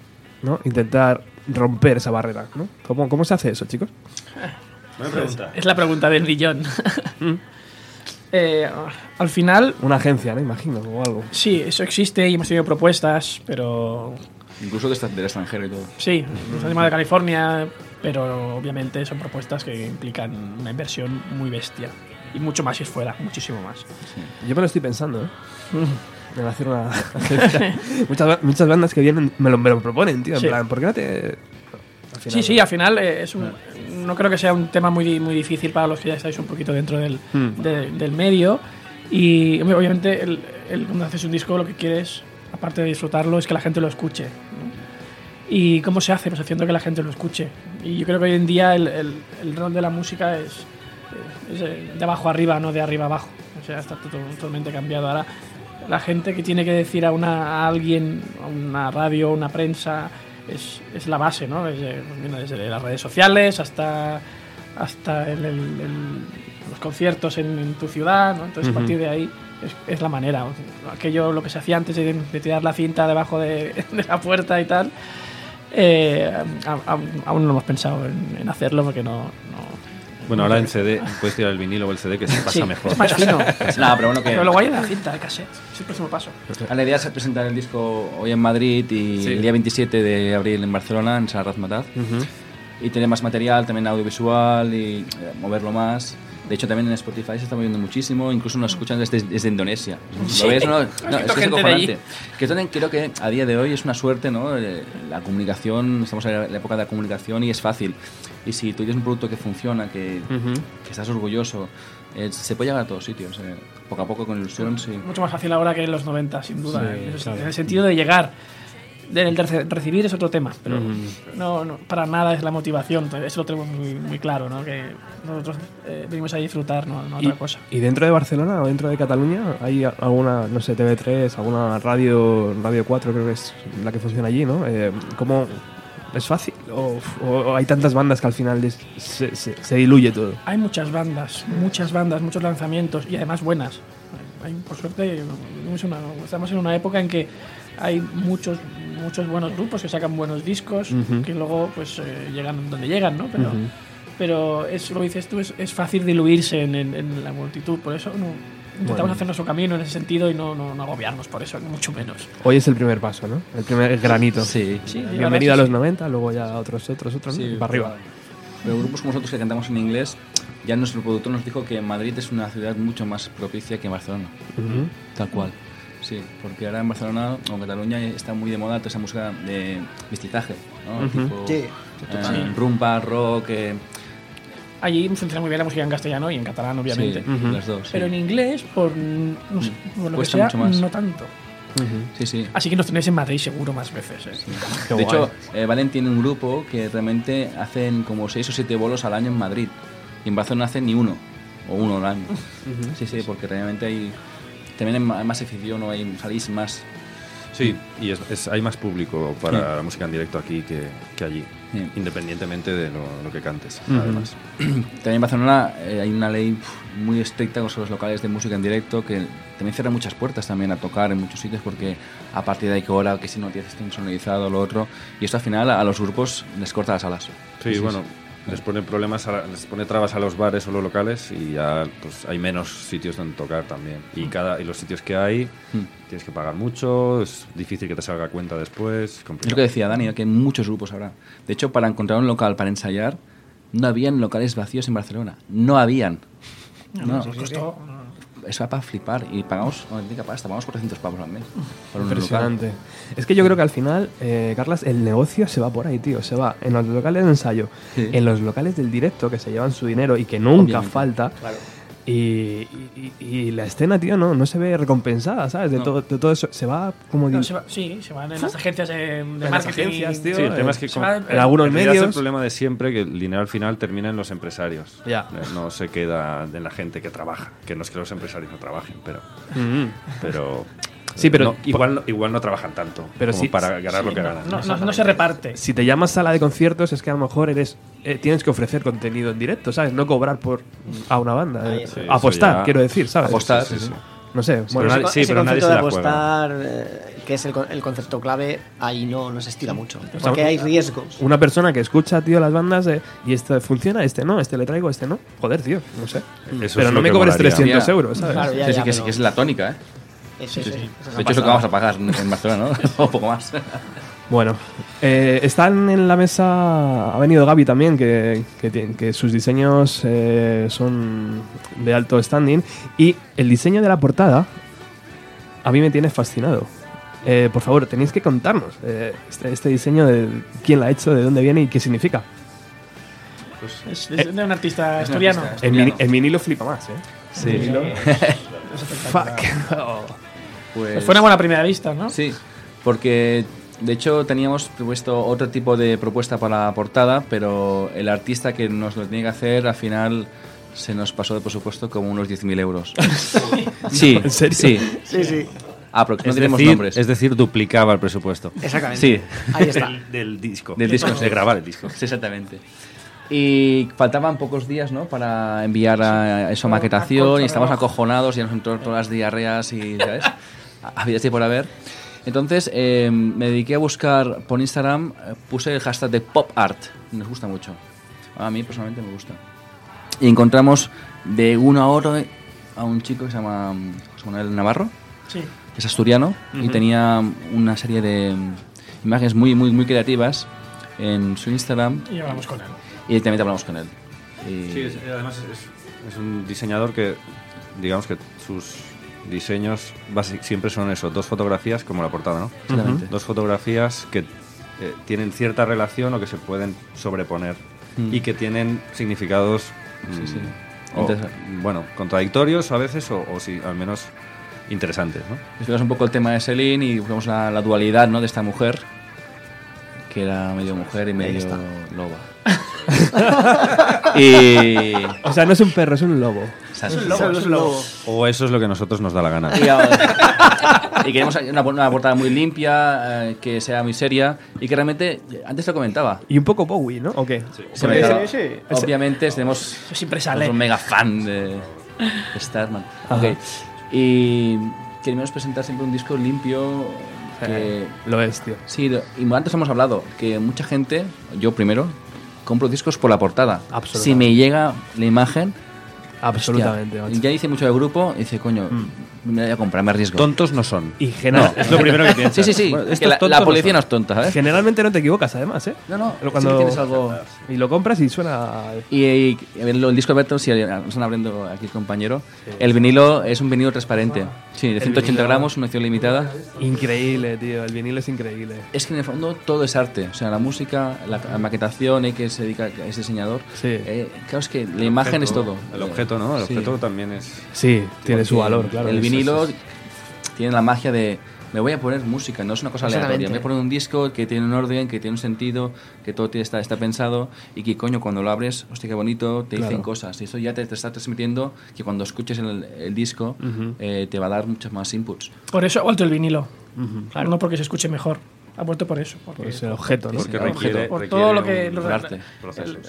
¿no? intentar romper esa barrera, ¿no? ¿Cómo, ¿Cómo se hace eso, chicos? Es la pregunta del millón. [laughs] Eh, al final, Una agencia, ¿no? Imagino, o algo. sí, eso existe y hemos tenido propuestas, pero Incluso de esta- del extranjero y todo. sí, nos han llamado de California, pero obviamente son propuestas que implican una inversión muy bestia. Y mucho más si es fuera, muchísimo más. Yo me lo estoy pensando, ¿eh? [laughs] En hacer una agencia. [laughs] muchas, ba- muchas bandas que vienen me lo, me lo proponen, tío. En Sí. plan, ¿por qué no te...? final- Sí, sí, al final eh, es un, no creo que sea un tema muy, muy difícil para los que ya estáis un poquito dentro del, Hmm. de- del medio. Y obviamente el, el- cuando haces un disco lo que quieres, aparte de disfrutarlo, es que la gente lo escuche. ¿Y cómo se hace? Pues haciendo que la gente lo escuche. Y yo creo que hoy en día el, el- el rol de la música es, es eh, de abajo arriba, no de arriba abajo. O sea, está totalmente cambiado. Ahora la gente que tiene que decir a, una, a alguien, a una radio, a una prensa, es, es la base, ¿no? Desde, pues desde las redes sociales hasta, hasta el- el- el- los conciertos en, en tu ciudad, ¿no? Entonces, a partir de ahí es, es la manera. Aquello, lo que se hacía antes de, de tirar la cinta debajo de, [laughs] de la puerta y tal, eh, aún no hemos pensado en, en hacerlo porque no... no Bueno, ahora en CD puedes tirar el vinilo o el CD que se pasa Sí, mejor. es más fino. [laughs] Nada, pero bueno, que. Pero luego hay la cinta de cassette, es el próximo paso. La idea es presentar el disco hoy en Madrid y Sí. el día 27 de abril en Barcelona, en San Razmataz. Y tener más material, también audiovisual y eh, moverlo más. De hecho, también en Spotify se está moviendo muchísimo, incluso nos escuchan desde, desde Indonesia. Sí. ¿Lo ves? No, no, es que es gente de allí. acojonante. Que también creo que a día de hoy es una suerte, ¿no? Eh, La comunicación, estamos en la época de la comunicación y es fácil. Y si tú tienes un producto que funciona, que, que estás orgulloso, eh, se puede llegar a todos sitios. eh, poco a poco, con ilusión, sí. Mucho más fácil ahora que en los 90, sin duda. Sí, en, el, claro. en el sentido de llegar. Del de recibir es otro tema, pero no, no, para nada es la motivación. Entonces, Eso lo tenemos muy, muy claro, ¿no? que nosotros eh, venimos a disfrutar, no, no ¿Y, otra cosa. y dentro de Barcelona o dentro de Cataluña hay a- alguna, no sé, TV3, alguna radio, Radio 4 creo que es la que funciona allí, ¿no? Eh, ¿Cómo es fácil? ¿O, o hay tantas bandas que al final es- se, se- se diluye todo? Hay muchas bandas, muchas bandas, muchos lanzamientos y además buenas. Hay, por suerte, una- estamos en una época en que hay muchos, muchos buenos grupos que sacan buenos discos Ujú. que luego pues eh, llegan donde llegan, ¿no? Pero, Ujú. pero es, lo dices tú, es, es fácil diluirse en, en- en la multitud, por eso no, intentamos Bueno. hacer nuestro camino en ese sentido y no, no, no agobiarnos por eso, ni mucho menos. Hoy es el primer paso, ¿no? El primer granito. Sí, Bienvenido a los que 90, luego ya otros, otros, otros. Sí, Y para arriba. Pero grupos como nosotros que cantamos en inglés, ya nuestro productor nos dijo que Madrid es una ciudad mucho más propicia que Barcelona. Tal cual. Sí, porque ahora en Barcelona o en Cataluña está muy de moda toda esa música de mestizaje, ¿no? Ujú. Tipo, Sí, eh, rumba, rock, eh, Allí funciona muy bien la música en castellano y en catalán, obviamente. sí, Ujú. las dos. sí. Pero en inglés, por, no sé, por lo que Cuesta sea, mucho más. no tanto. Sí, sí. Así que nos tenéis en Madrid seguro más veces. ¿eh? De hecho, eh, Valen tiene un grupo que realmente hacen como 6 o 7 bolos al año en Madrid. Y en Barcelona hacen ni uno. O uno al año. Sí, sí, porque realmente hay. También hay más afición o hay, salís más. Sí, y es, es- hay más público para Sí. la música en directo aquí que, que allí, Sí. independientemente de lo, lo que cantes, además. [clears throat] También en Barcelona eh, hay una ley muy estricta con los locales de música en directo que también cierra muchas puertas también a tocar en muchos sitios porque a partir de ahí que hora, que si no tienes sonorizado lo otro. Y esto al final a los grupos les corta las alas. Sí, bueno, les pone problemas, a la- les pone trabas a los bares o los locales y ya pues, hay menos sitios donde tocar también. Y cada y los sitios que hay Mm. tienes que pagar mucho, es difícil que te salga cuenta después. Es lo que decía Dani, que hay muchos grupos ahora. De hecho, para encontrar un local para ensayar, no habían locales vacíos en Barcelona. No habían. No, Nos costó- eso va para flipar. Y pagamos, una auténtica pasta, pagamos 400 pavos al mes. Por un local. Impresionante. Es que yo creo que al final, eh, Carlas, el negocio se va por ahí, tío. Se va en los locales de ensayo, Sí. en los locales del directo que se llevan su dinero y que nunca Obviamente. falta. Y, y- y la escena, tío, no, no se ve recompensada, ¿sabes? De, No. todo, de todo eso. Se va como... No, se va- sí, se van en las agencias de, En las marketing. agencias, tío. Sí, el tema es eh, que se con- va- en algunos en es el problema de siempre que el dinero al final termina en los empresarios. Ya. Eh, No se queda en la gente que trabaja. Que no es que los empresarios no trabajen, pero. Mm. pero Sí, pero- no, igual, no- igual no trabajan tanto Pero como sí- para ganar lo que no, ganan. no, no- no se reparte. Si te llamas sala de conciertos es que a lo mejor eres eh, tienes que ofrecer contenido en directo, ¿sabes? No cobrar por a una banda. Ahí eh. Sí, apostar, quiero decir, ¿sabes? Apostar, Sí, sí, sí. No sé. Bueno, Ese sí, pero nadie concepto se de la apostar, eh, que es el, el concepto clave, ahí no, no se estila mucho. sea, Porque hay riesgos. una persona que escucha, tío, las bandas y este funciona, este no, este le traigo, este no. Joder, tío, no sé. Eso pero no me cobres molaría. 300 Ya. euros, ¿sabes? Claro, ya, sí, sí, ya, que, sí, pero- que es la tónica, ¿eh? Sí, es De hecho, es lo que vamos a pagar en Barcelona, ¿no? [laughs] o poco más. Bueno, eh, están en la mesa, ha venido Gaby también, que, que, tiene- que sus diseños eh, son de alto standing. Y el diseño de la portada a mí me tiene fascinado. Eh, por favor, tenéis que contarnos eh, este, este diseño de quién la ha hecho, de dónde viene y qué significa. Es, es de un artista asturiano. El, el vinilo flipa más, ¿eh? Sí. [laughs] Fuck. [laughs] Pues, Fue una buena primera vista, ¿no? Sí, porque de hecho teníamos puesto otro tipo de propuesta para la portada, pero el artista que nos lo tenía que hacer al final se nos pasó de presupuesto como unos 10.000 euros. [laughs] sí, ¿En serio? sí. Sí, sí. Ah, pero no es, tenemos decir, nombres. es decir, duplicaba el presupuesto. Exactamente. Sí, Ahí está. Del, del disco. Del disco. De grabar el disco. sí, exactamente. Y faltaban pocos días, ¿no? Para enviar a eso a maquetación y estamos acojonados, ya nos entró todas las diarreas y, ¿sabes? [laughs] Había así por haber. Entonces eh, me dediqué a buscar por Instagram, eh, puse el hashtag de pop art, nos gusta mucho. A mí personalmente me gusta. Y encontramos de uno a otro a un chico que se llama mm, José Manuel Navarro, Sí. es asturiano y tenía una serie de mm, imágenes muy, muy, muy creativas en su Instagram Y hablamos con él. y directamente hablamos con él. Y- Sí, es- además es, es un diseñador que, digamos que sus diseños siempre son eso, dos fotografías como la portada, ¿no? Exactamente. Dos fotografías que eh, tienen cierta relación o que se pueden sobreponer Mm. y que tienen significados, Sí, mm, sí. o, Entonces- bueno, contradictorios a veces o, o sí, al menos interesantes, ¿no? Explicamos un poco el tema de Celine y buscamos la, la dualidad ¿no? de esta mujer, que era medio mujer y medio loba. [laughs] y, O sea, no es un perro, es un lobo. O es un lobo. Eso es lo que a nosotros nos da la gana. [laughs] y, queremos una, una portada muy limpia, eh, que sea muy seria y que realmente, antes lo comentaba, Y un poco Bowie, ¿no? ¿O qué? me- sí, sí. obviamente tenemos siempre sale. somos un mega fan de, Starman. Ajá. Ok. Y queremos presentar siempre un disco limpio que... Lo es, tío. Sí, y antes hemos hablado que mucha gente, yo primero, compro discos por la portada. Absolutamente. Si me llega la imagen, Absolutamente, hostia, ya dice mucho del grupo y dice, coño, me la voy a comprar, me arriesgo. Tontos no son. Y general- Es lo primero que piensas. Sí, sí, sí. Bueno, que la, policía no es tonta, ¿sabes? generalmente no te equivocas, además, ¿eh? No, no, Pero sí que tienes algo... Y lo compras y suena... Y, el disco Alberto, si nos están abriendo aquí el compañero, el vinilo es un vinilo transparente. Sí, de 180 vinilo- gramos, una edición limitada. Increíble, tío. El vinilo es increíble. Es que en el fondo todo es arte. O sea, la música, la, la maquetación, eh, que se dedica, es diseñador. Sí. Eh, claro, es que la imagen es todo. El objeto, ¿no? El Sí. objeto también es. Sí, tiene su valor, claro. El Es- vinilo es- tiene la magia de me voy a poner música, no es una cosa aleatoria. Me voy a poner un disco que tiene un orden, que tiene un sentido, que todo está, está pensado y que coño, cuando lo abres, hostia, qué bonito, te dicen cosas. Y eso ya te, te está transmitiendo que cuando escuches el, el disco eh, te va a dar muchos más inputs. Por eso ha vuelto el vinilo. Claro, no porque se escuche mejor. Ha vuelto por eso. Porque, Pues el objeto, ¿no? Porque el requiere, objeto. por todo lo que. lo- arte,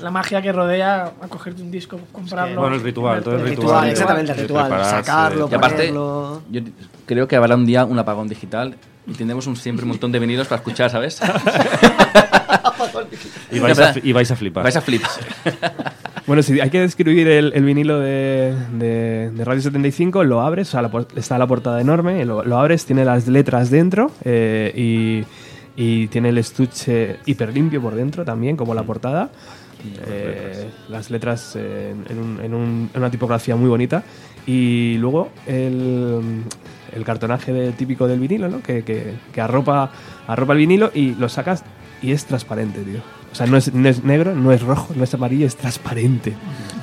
la magia que rodea a cogerte un disco, comprarlo. Bueno, el ritual, todo el ritual. Ritual, exactamente, el ritual. Sacarlo, Y aparte, ponerlo. yo creo que habrá un día un apagón digital y tendremos un, siempre un montón de vinilos para escuchar, ¿sabes? [laughs] Y vais, a, y vais a flipar. Vais a flipar. [laughs] Bueno, si hay que describir el, el vinilo de, de- de Radio 75, lo abres, o sea, la por- está la portada enorme, lo, lo abres, tiene las letras dentro eh, y, y tiene el estuche hiper limpio por dentro también, como la portada. Eh, las letras eh, en, un- en un- en una tipografía muy bonita. Y luego el, el cartonaje de- típico del vinilo, ¿no? Que, que- que arropa, arropa el vinilo y lo sacas y es transparente, tío. O sea, no es, no es negro, no es rojo, no es amarillo, es transparente.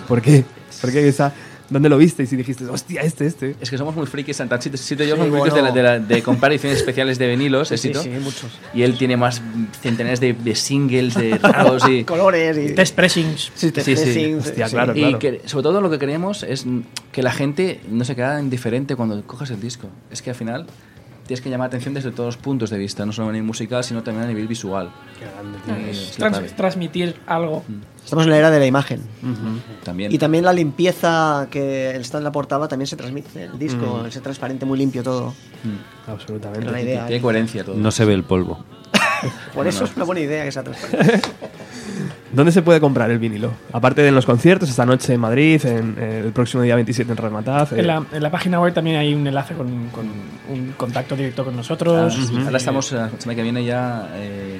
¿Por qué? Porque esa ¿Dónde lo visteis? Y dijiste, hostia, este, este. Es que somos muy frikis, tanto Sito Sito y yo Sí, somos muy frikis de, la- bueno. de, la- de comprar ediciones especiales de vinilos, Sí, éxito. sí, muchos. Y él tiene más centenares de, de singles, de raros y... [laughs] Colores y... Test pressings. Sí, te- Sí, sí. pressing, Hostia, sí. claro. Y que, sobre todo lo que queremos es mm, que la gente no se quede indiferente cuando coges el disco. Es que al final tienes que llamar la atención desde todos los puntos de vista, no solo a nivel musical, sino también a nivel visual. Es es la trans- transmitir algo. Estamos en la era de la imagen. También. Y también la limpieza que está en la portada también se transmite. El disco, ese transparente muy limpio todo. Absolutamente. Era la idea. Tiene coherencia todo. No se ve el polvo. [laughs] Por eso es una buena idea que sea transparente. [laughs] ¿Dónde se puede comprar el vinilo? Aparte de en los conciertos, esta noche en Madrid, en, eh, el próximo día 27 en Ramataz. eh, En la, en la página web también hay un enlace con, con un contacto directo con nosotros. Ah, Ahora estamos, eh, la semana que viene ya eh,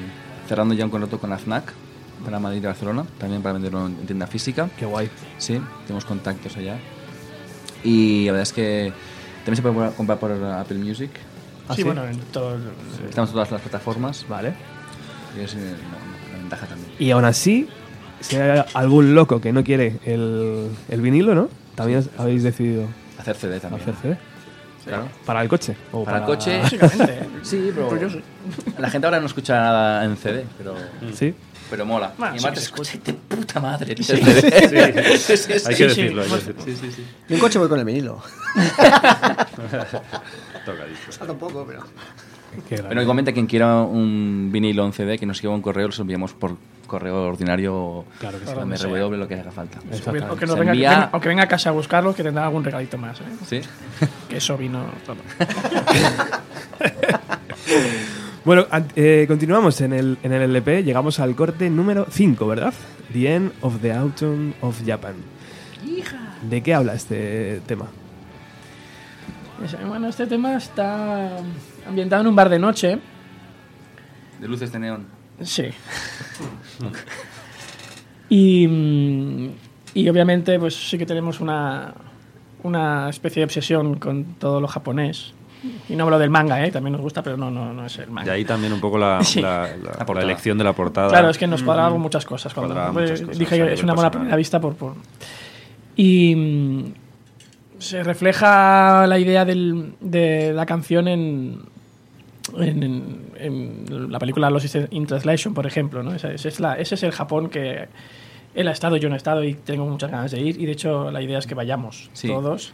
cerrando ya un contrato con la FNAC para Madrid y Barcelona, también para venderlo en tienda física. Qué guay. Sí, tenemos contactos allá. Y la verdad es que también se puede comprar por Apple Music. ¿Ah, sí, sí? bueno, en todo Estamos en todas las plataformas. Vale. Y es eh, una, una ventaja también. Y aún así, si hay algún loco que no quiere el, el vinilo, ¿no? También habéis decidido Hacer CD también. hacer CD. Claro. ¿Para el coche? ¿O Para el coche. Básicamente, ¿eh? [laughs] Sí, pero la gente ahora no escucha nada en CD, pero, Sí. Pero mola. Bueno, y sí además que te escucha de puta madre. CD. [laughs] Sí, sí, Hay sí. que sí, decirlo, hay que decirlo. Sí, sí, sí. Yo en coche voy con el vinilo. [laughs] Tocadito. Falta un poco, pero... Bueno, igualmente quien quiera un vinilo en CD, que nos escriba un correo, los enviamos por correo ordinario Claro que sí. o MRW, lo que haga falta. O que, que venga, envía- venga- o que venga a casa a buscarlo, que tendrá algún regalito más. ¿eh? ¿Sí? Que eso vino todo. [laughs] Bueno, eh, continuamos en el, en el LP. Llegamos al corte número 5, ¿verdad? The End of the Autumn of Japan. ¿De qué habla este tema? Ese- Bueno, este tema está ambientado en un bar de noche. De luces de neón. Sí. y, y obviamente, pues sí que tenemos una, una especie de obsesión con todo lo japonés. Y no hablo del manga, ¿eh? también nos gusta, pero no, no, no es el De manga. ahí también un poco la, [laughs] Sí. la, la- la portada. elección de la portada. Claro, es que nos cuadraban muchas cosas. Cuando, muchas cosas dije a que es una buena primera vista por... por- Y mm, se refleja la idea del- de la canción en, en, en- en la película Lost in Translation, por ejemplo. ¿no? Ese, ese es la- ese es el Japón que él ha estado, yo no he estado y tengo muchas ganas de ir. Y de hecho la idea es que vayamos Sí. todos.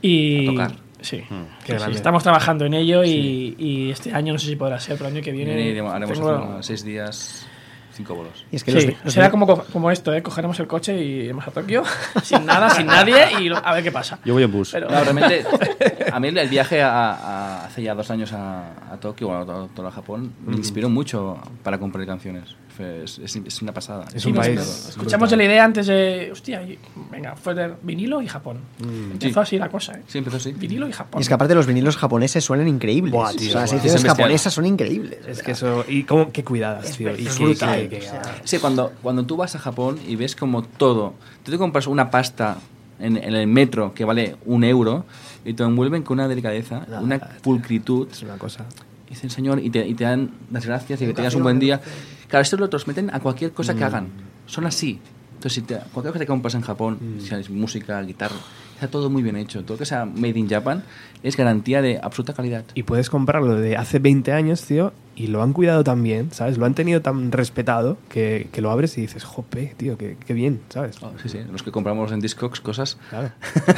Y, A tocar. Sí, Qué Sí, estamos trabajando en ello y, y este año no sé si podrá ser, pero el año que viene... Haremos tengo- seis días, cinco bolos. Y es que Sí, los, los- será como, co- como esto, ¿eh? Cogeremos el coche y iremos a Tokio [laughs] [laughs] sin nada, sin nadie y a ver qué pasa. Yo voy en bus. Pero, No, realmente, [laughs] a mí el viaje a, a- hace ya dos años a, a Tokio, bueno, a a Japón, me inspiró mucho para comprar canciones. Es, es- es una pasada. Es sí, un nos- país escuchamos brutal. la idea antes de. Hostia, y- venga, fue de vinilo y Japón. Empezó Sí. así la cosa, ¿eh? Sí, empezó así. Vinilo y Japón. y es que aparte los vinilos japoneses suenan increíbles. Buah, tío, o sea, las ediciones japonesas son increíbles. Es que eso. ¿Y cómo, qué cuidadas, tío? Y qué- brutal, qué- qué- o sea. Sí, cuando, cuando tú vas a Japón y ves como todo, tú te compras una pasta en, en el metro que vale un euro y te envuelven con una delicadeza, Nada, una pulcritud. Es una cosa. Y dicen, señor, y te, y te dan las gracias y que tengas un buen día. Claro, estos otros meten a cualquier cosa que hagan. Son así. Entonces, si te, cualquier cosa que compras en Japón, sea es música, guitarra, está todo muy bien hecho. Todo lo que sea made in Japan es garantía de absoluta calidad. Y puedes comprarlo de hace 20 años, tío, y lo han cuidado tan bien, ¿sabes? Lo han tenido tan respetado que, que lo abres y dices, jope, tío, qué, qué bien, ¿sabes? Oh, sí, sí, los que compramos en Discogs cosas, Claro. [laughs]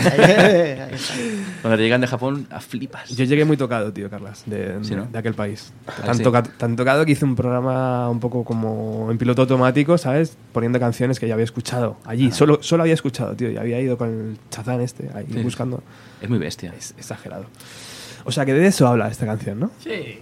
Cuando te llegan de Japón, a flipas. Yo llegué muy tocado, tío, Carlas, de, Sí, ¿no? de aquel país. Ah, Tan, sí. toca- tan tocado que hice un programa un poco como en piloto automático, ¿sabes? Poniendo canciones que ya había escuchado allí. Solo, solo había escuchado, tío. Y había ido con el chazán este, ahí Sí. buscando. Es muy bestia. Es exagerado. O sea que de eso habla esta canción, ¿no? Sí.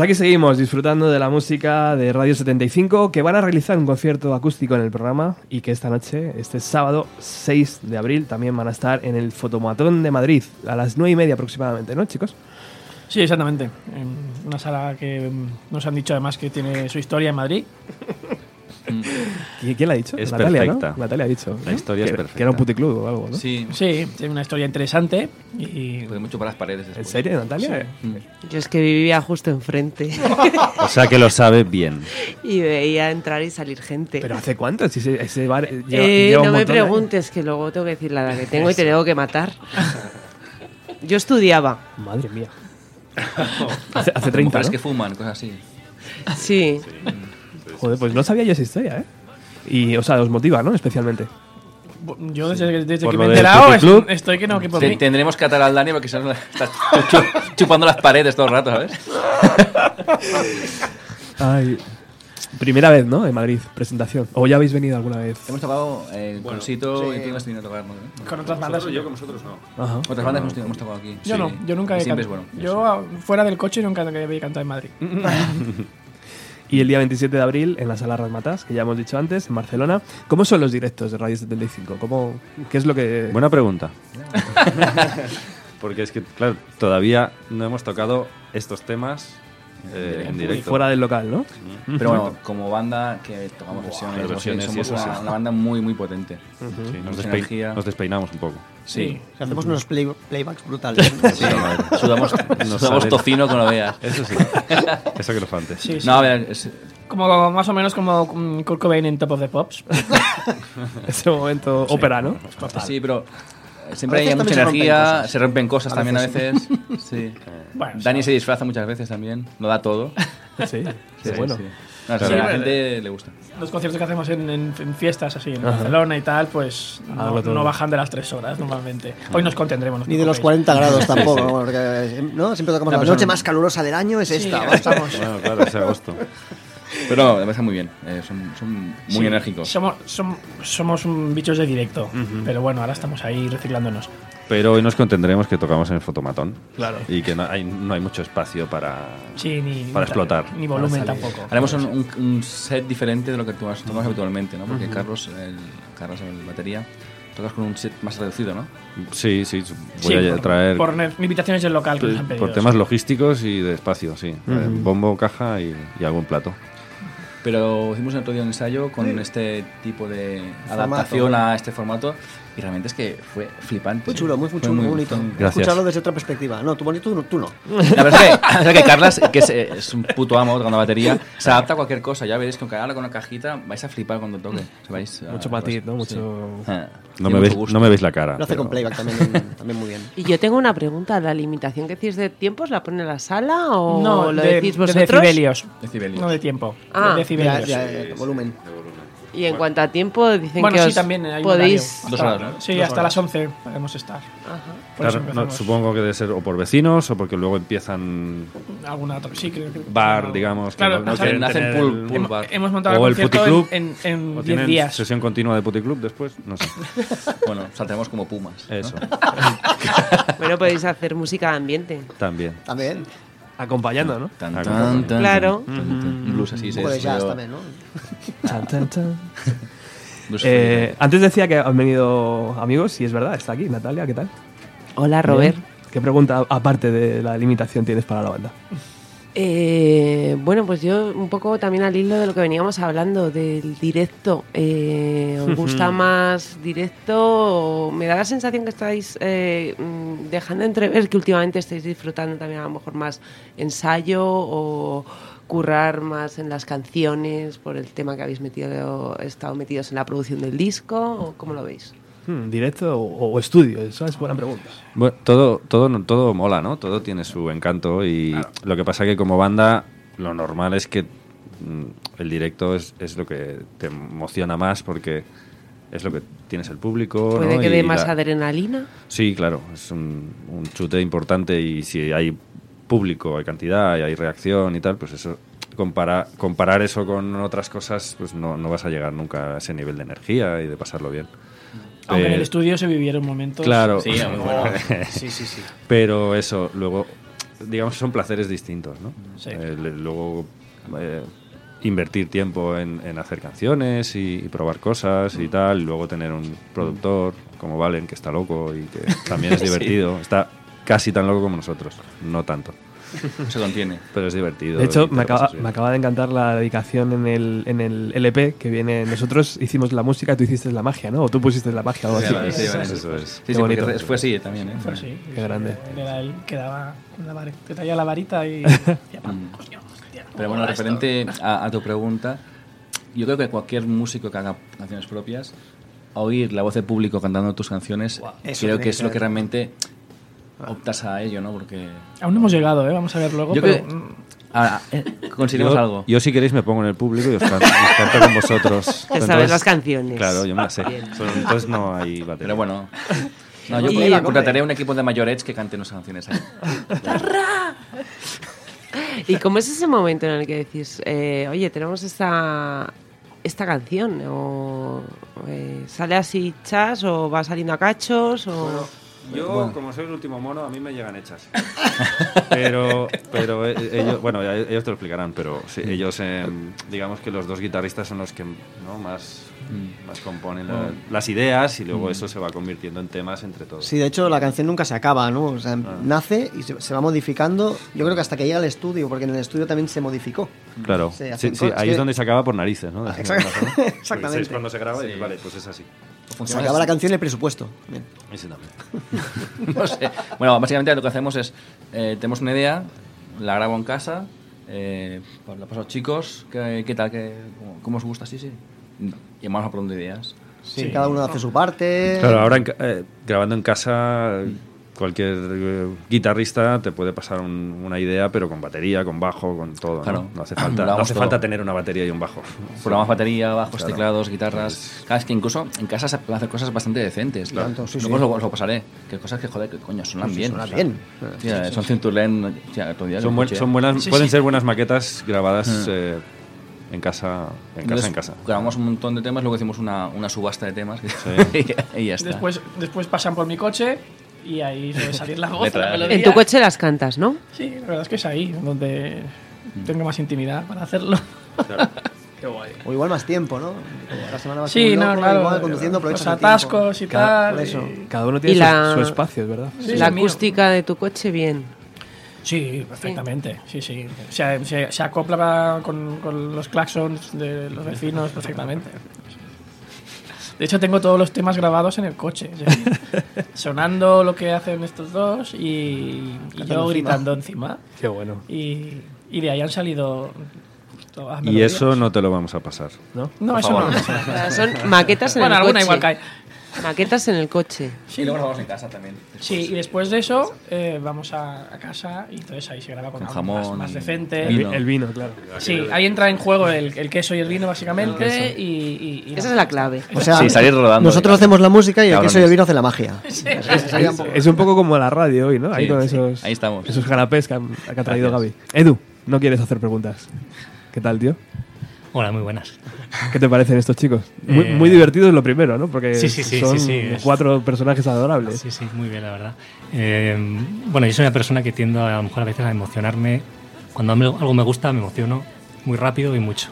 Pues aquí seguimos disfrutando de la música de Radio 75, que van a realizar un concierto acústico en el programa y que esta noche, este sábado 6 de abril, también van a estar en el Fotomatón de Madrid a las 9 y media aproximadamente, ¿no, chicos? Sí, exactamente. En una sala que mm, nos han dicho además que tiene su historia en Madrid. ¿Y quién la ha dicho? Es Natalia, perfecta. ¿no? Natalia ha dicho. La historia que, es perfecta. Que era un puticlub o algo, ¿no? Sí, Sí, tiene una historia interesante y puede mucho para las paredes. ¿En después. serio, Natalia? Yo es que vivía justo enfrente O sea que lo sabe bien. [laughs] y veía entrar y salir gente. ¿Pero hace cuánto? Si ese, ese bar lleva, Eh, lleva un no me montón de años. preguntes, que luego tengo que decir la edad que tengo y te tengo que matar. Yo estudiaba, Madre mía. [laughs] hace, hace 30, Mujeres ¿no? que fuman, cosas así. sí. Joder, pues no sabía yo esa historia, ¿eh? Y, o sea, os motiva, ¿no? Especialmente. yo desde, desde que me he enterado es- estoy que no, que por Te- mí. tendremos que atar al Dani porque no [laughs] chu- chupando las paredes todo el rato, ¿sabes? [laughs] Ay. Primera vez, ¿no? En Madrid, presentación. ¿O ya habéis venido alguna vez? Hemos tocado eh, con Sito y tú has venido a tocar, ¿no? Con otras bandas. yo con vosotros no. Ajá. Otras bandas hemos, hemos tocado aquí. Yo sí. no, yo nunca he Siempre es cantado. bueno. Yo ah, fuera del coche nunca había cantado en Madrid. [laughs] Y el día 27 de abril en la sala Rasmatas, que ya hemos dicho antes, en Barcelona. ¿Cómo son los directos de Radio 75? ¿Cómo, ¿Qué es lo que...? Buena pregunta. [laughs] Porque es que, claro, todavía no hemos tocado estos temas eh, en y directo. fuera del local, ¿no? Pero bueno, como banda que tocamos versiones, sé, versiones y somos eso una, sí. una banda muy, muy potente. Sí, nos, Mucha despe- energía. nos despeinamos un poco. Sí. Hacemos unos play- playbacks brutales. Sí. [laughs] Sudamos, Nos sudamos tocino no veas. Eso sí. [laughs] Eso que lo. Sí, sí. No, a ver, es- Como más o menos como mm, Kurt Cobain en Top of the Pops. [laughs] Ese momento ópera, ¿no? sí, pero siempre hay veces mucha rompen energía, se rompen cosas A también a veces. veces. Sí. [laughs] Bueno, Dani se disfraza muchas veces también, lo da todo. [laughs] Sí, Sí, bueno. sí. No, sí, a la gente le gusta. los conciertos que hacemos en, en- en fiestas así en Ajá. Barcelona y tal, pues no, no bajan de las tres horas normalmente. Hoy nos contendremos. no Ni de los preocupéis. 40 grados [laughs] tampoco. Porque, eh, ¿no? Siempre tocamos la pero noche más calurosa del año, es Sí, esta. estamos. Bueno, claro, es agosto. Pero no, me pasa muy bien. eh, son, son muy Sí, enérgicos. Somos, som- somos un bichos de directo, pero bueno, ahora estamos ahí reciclándonos. Pero hoy nos contendremos que tocamos en el fotomatón. Claro. Y que no hay, no hay mucho espacio para. Sí, ni, Para ni- explotar. Ni volumen tampoco. Haremos un, un- un set diferente de lo que tú has- tocamos habitualmente, ¿no? Porque Carlos, el, Carlos, el batería, tocas con un set más reducido, ¿no? Sí, sí. Voy Sí, a por, traer. por ne- limitaciones del local que nos han pedido. por temas logísticos y de espacio, sí. Eh, Bombo, caja y, y algún plato. Pero hicimos el otro día un ensayo con este tipo de adaptación a este formato y realmente es que fue flipante. Muy chulo, muy, Fue chulo, muy bonito. fue- Gracias. Escucharlo desde otra perspectiva. No, tú bonito, tú no. Tú [laughs] no. La verdad es que, que Carlas, que es, es un puto amo tocando batería, se adapta a cualquier cosa. Ya veréis que aunque haga con una cajita, vais a flipar cuando toque. O sea, vais a- Mucho matiz, ¿no? Mucho- Ah, No tiene me, veis, no me veis la cara. Lo hace pero- con playback también, [laughs] también muy bien. Y yo tengo una pregunta. ¿La limitación que decís de tiempos la pone la sala o No, lo de, decís de vosotros? decibelios. Decibelios. No de tiempo. Ah. de decibelios. Ya, ya, ya, volumen. Y en cuanto a tiempo, dicen Bueno, que sí, os también hay un podéis... horario. Dos Hasta- horas, ¿no? Sí, Dos hasta horas. las 11 podemos estar. Por Claro, eso no, supongo que debe ser o por vecinos o porque luego empiezan Alguna otra. Sí, creo que. bar, no. digamos. que Claro, no- no quieren hacen tener pool- pool Hemos, bar. hemos montado O el puticlub. en, en, en 10 tienen días. sesión continua de puticlub después, no sé. [laughs] Bueno, saltaremos como pumas. ¿no? Eso, Bueno, podéis hacer música de ambiente. también. También. Acompañando, ¿no? Tan, tan, claro. tan, tan. Blues así, Un sí, poco de es jazz medio- también, ¿no? [laughs] Eh, antes decía que han venido amigos, y es verdad, está aquí Natalia, ¿qué tal? Hola, Robert. Bien. ¿Qué pregunta, aparte de la limitación, tienes para la banda? Eh, bueno, pues yo un poco también al hilo de lo que veníamos hablando del directo. Eh, ¿Os gusta más directo? o Me da la sensación que estáis eh, mm, dejando entrever que últimamente estáis disfrutando también a lo mejor más ensayo o currar más en las canciones por el tema que habéis metido, estado metidos en la producción del disco. ¿o ¿Cómo lo veis? Hmm, ¿Directo o, o estudio? Esa es buena pregunta. Bueno, todo, todo, todo mola, ¿no? Todo tiene su encanto y lo que pasa que como banda lo normal es que mm, el directo es, es lo que te emociona más porque es lo que tienes el público. ¿Puede ¿no? que dé más la- adrenalina? Sí, claro, es un, un chute importante y si hay público, hay cantidad y hay reacción y tal, pues eso, compara- comparar eso con otras cosas, pues no, no vas a llegar nunca a ese nivel de energía y de pasarlo bien. Aunque en el estudio se vivieron momentos. Claro, Sí, bueno. [laughs] Sí, sí, sí. pero eso, luego, digamos, son placeres distintos, ¿no? Sí. Eh, luego, eh, invertir tiempo en, en hacer canciones y, y probar cosas y tal, y luego tener un productor como Valen, que está loco y que también es [laughs] divertido. Está casi tan loco como nosotros, no tanto, Se contiene. pero es divertido. De hecho, me acaba, me acaba de encantar la dedicación en el, en el LP que viene. Nosotros hicimos la música, tú hiciste la magia, ¿no? O tú pusiste la magia o algo Sí, así. sí, sí, Eso sí. es. Sí, fue así también, ¿eh? Pues sí. Qué grande. Él era el que daba con la varita, te traía la varita y. [laughs] hostia, Pero bueno, referente a, a tu pregunta, yo creo que cualquier músico que haga canciones propias, oír la voz del público cantando tus canciones, creo que es lo que realmente optas a ello, ¿no? Porque Aún no hemos llegado, ¿eh? Vamos a ver luego. yo pero, creo ahora eh, conseguiremos yo, algo. yo, si queréis, me pongo en el público y os canto, os canto con vosotros. [laughs] Te sabes Entonces, las canciones. Claro, yo me las sé. Entonces no hay batería. Pero bueno. No, yo Y- contrataré un equipo de mayorets que cante nuestras canciones ahí. [laughs] ¿Y cómo es ese momento en el que decís, eh, oye, tenemos esta, esta canción? ¿O eh, sale así chas o va saliendo a cachos? O... Yo, como soy el último mono, a mí me llegan hechas. pero, pero eh, ellos, bueno, ellos te lo explicarán, pero sí, ellos, eh, digamos que los dos guitarristas son los que ¿no? más, más componen la- las ideas y luego eso se va convirtiendo en temas entre todos. Sí, de hecho la canción nunca se acaba, ¿no? O sea, Ah. nace y se, se va modificando. Yo creo que hasta que llega al estudio, porque en el estudio también se modificó. Claro, Se sí, sí, ahí que- es donde se acaba por narices, ¿no? Ah, exact- [laughs] exactamente. Es cuando se graba y vale, pues es así. Se acaba la canción y el presupuesto. Bien. Ese también. [laughs] no sé. Bueno, básicamente lo que hacemos es, eh, tenemos una idea, la grabo en casa, eh, pues la paso a los chicos, ¿qué, qué tal? ¿Qué, cómo, cómo os gusta? Sí, sí. Y vamos a por ideas. Sí, cada uno hace su parte. Claro, ahora en eh, grabando en casa, cualquier eh, guitarrista te puede pasar un- una idea, pero con batería, con bajo, con todo. ¿no? Claro. No hace falta, no hace todo. falta tener una batería y un bajo. [laughs] Programas batería, bajos, Claro. teclados, guitarras. Claro, es que incluso en casa se pueden hacer cosas bastante decentes. Tanto, sí, Luego sí. os lo, os lo pasaré. Que cosas que, joder, que coño, suenan Sí, bien. suena o sea. bien. Tía, son otro día Son, lo buen- escuché. son buenas, Sí, pueden sí. ser buenas maquetas grabadas Mm. eh, en casa, en casa, Entonces, en casa. Grabamos un montón de temas, luego hicimos una, una subasta de temas [laughs] y, ya está. Después, después pasan por mi coche y ahí suele [laughs] salir la voz. La melodía. En tu coche las cantas, ¿no? Sí, la verdad es que es ahí donde tengo más intimidad para hacerlo. [laughs] O igual más tiempo, ¿no? La semana Sí, no, loco, claro. igual conduciendo los atascos y Cada- tal. eso. y- Cada uno tiene Y su, la- su espacio, es verdad. Sí, la el mío. acústica de tu coche, bien. Sí, perfectamente. Sí, sí. Se, se- se acopla con, con los claxons de los vecinos perfectamente. De hecho, tengo todos los temas grabados en el coche. [laughs] sonando lo que hacen estos dos y, y yo gritando encima. Qué bueno. Y, y de ahí han salido todas Y eso no te lo vamos a pasar. ¿No? No, eso favor. no. [laughs] Son maquetas en Bueno, el alguna coche. igual cae. Maquetas en el coche. Y luego nos vamos en casa también. Sí, y después de eso eh, vamos a, a casa y entonces ahí se graba con, Con algo más, jamón más y- decente. El, Vino. el vino, claro. Sí, ahí entra en juego el, el queso y el vino básicamente y, y- y Esa no. es la clave. [laughs] O sea, Sí, salir rodando. nosotros hacemos la música y el queso y el vino hace la magia. Es, es un poco como la radio hoy, ¿no? Ahí Sí, con sí, esos, ahí estamos. esos canapés que, han- que ha traído Gracias. Gaby. Edu, no quieres hacer preguntas. ¿Qué tal, tío? Hola, muy buenas. ¿Qué te parecen estos chicos? Muy, Eh, muy divertidos lo primero, ¿no? Porque Sí, sí, sí, son cuatro personajes adorables. Sí, sí, muy bien, la verdad. Eh, bueno, yo soy una persona que tiendo a, a lo mejor a veces a emocionarme. Cuando algo me gusta, me emociono muy rápido y mucho.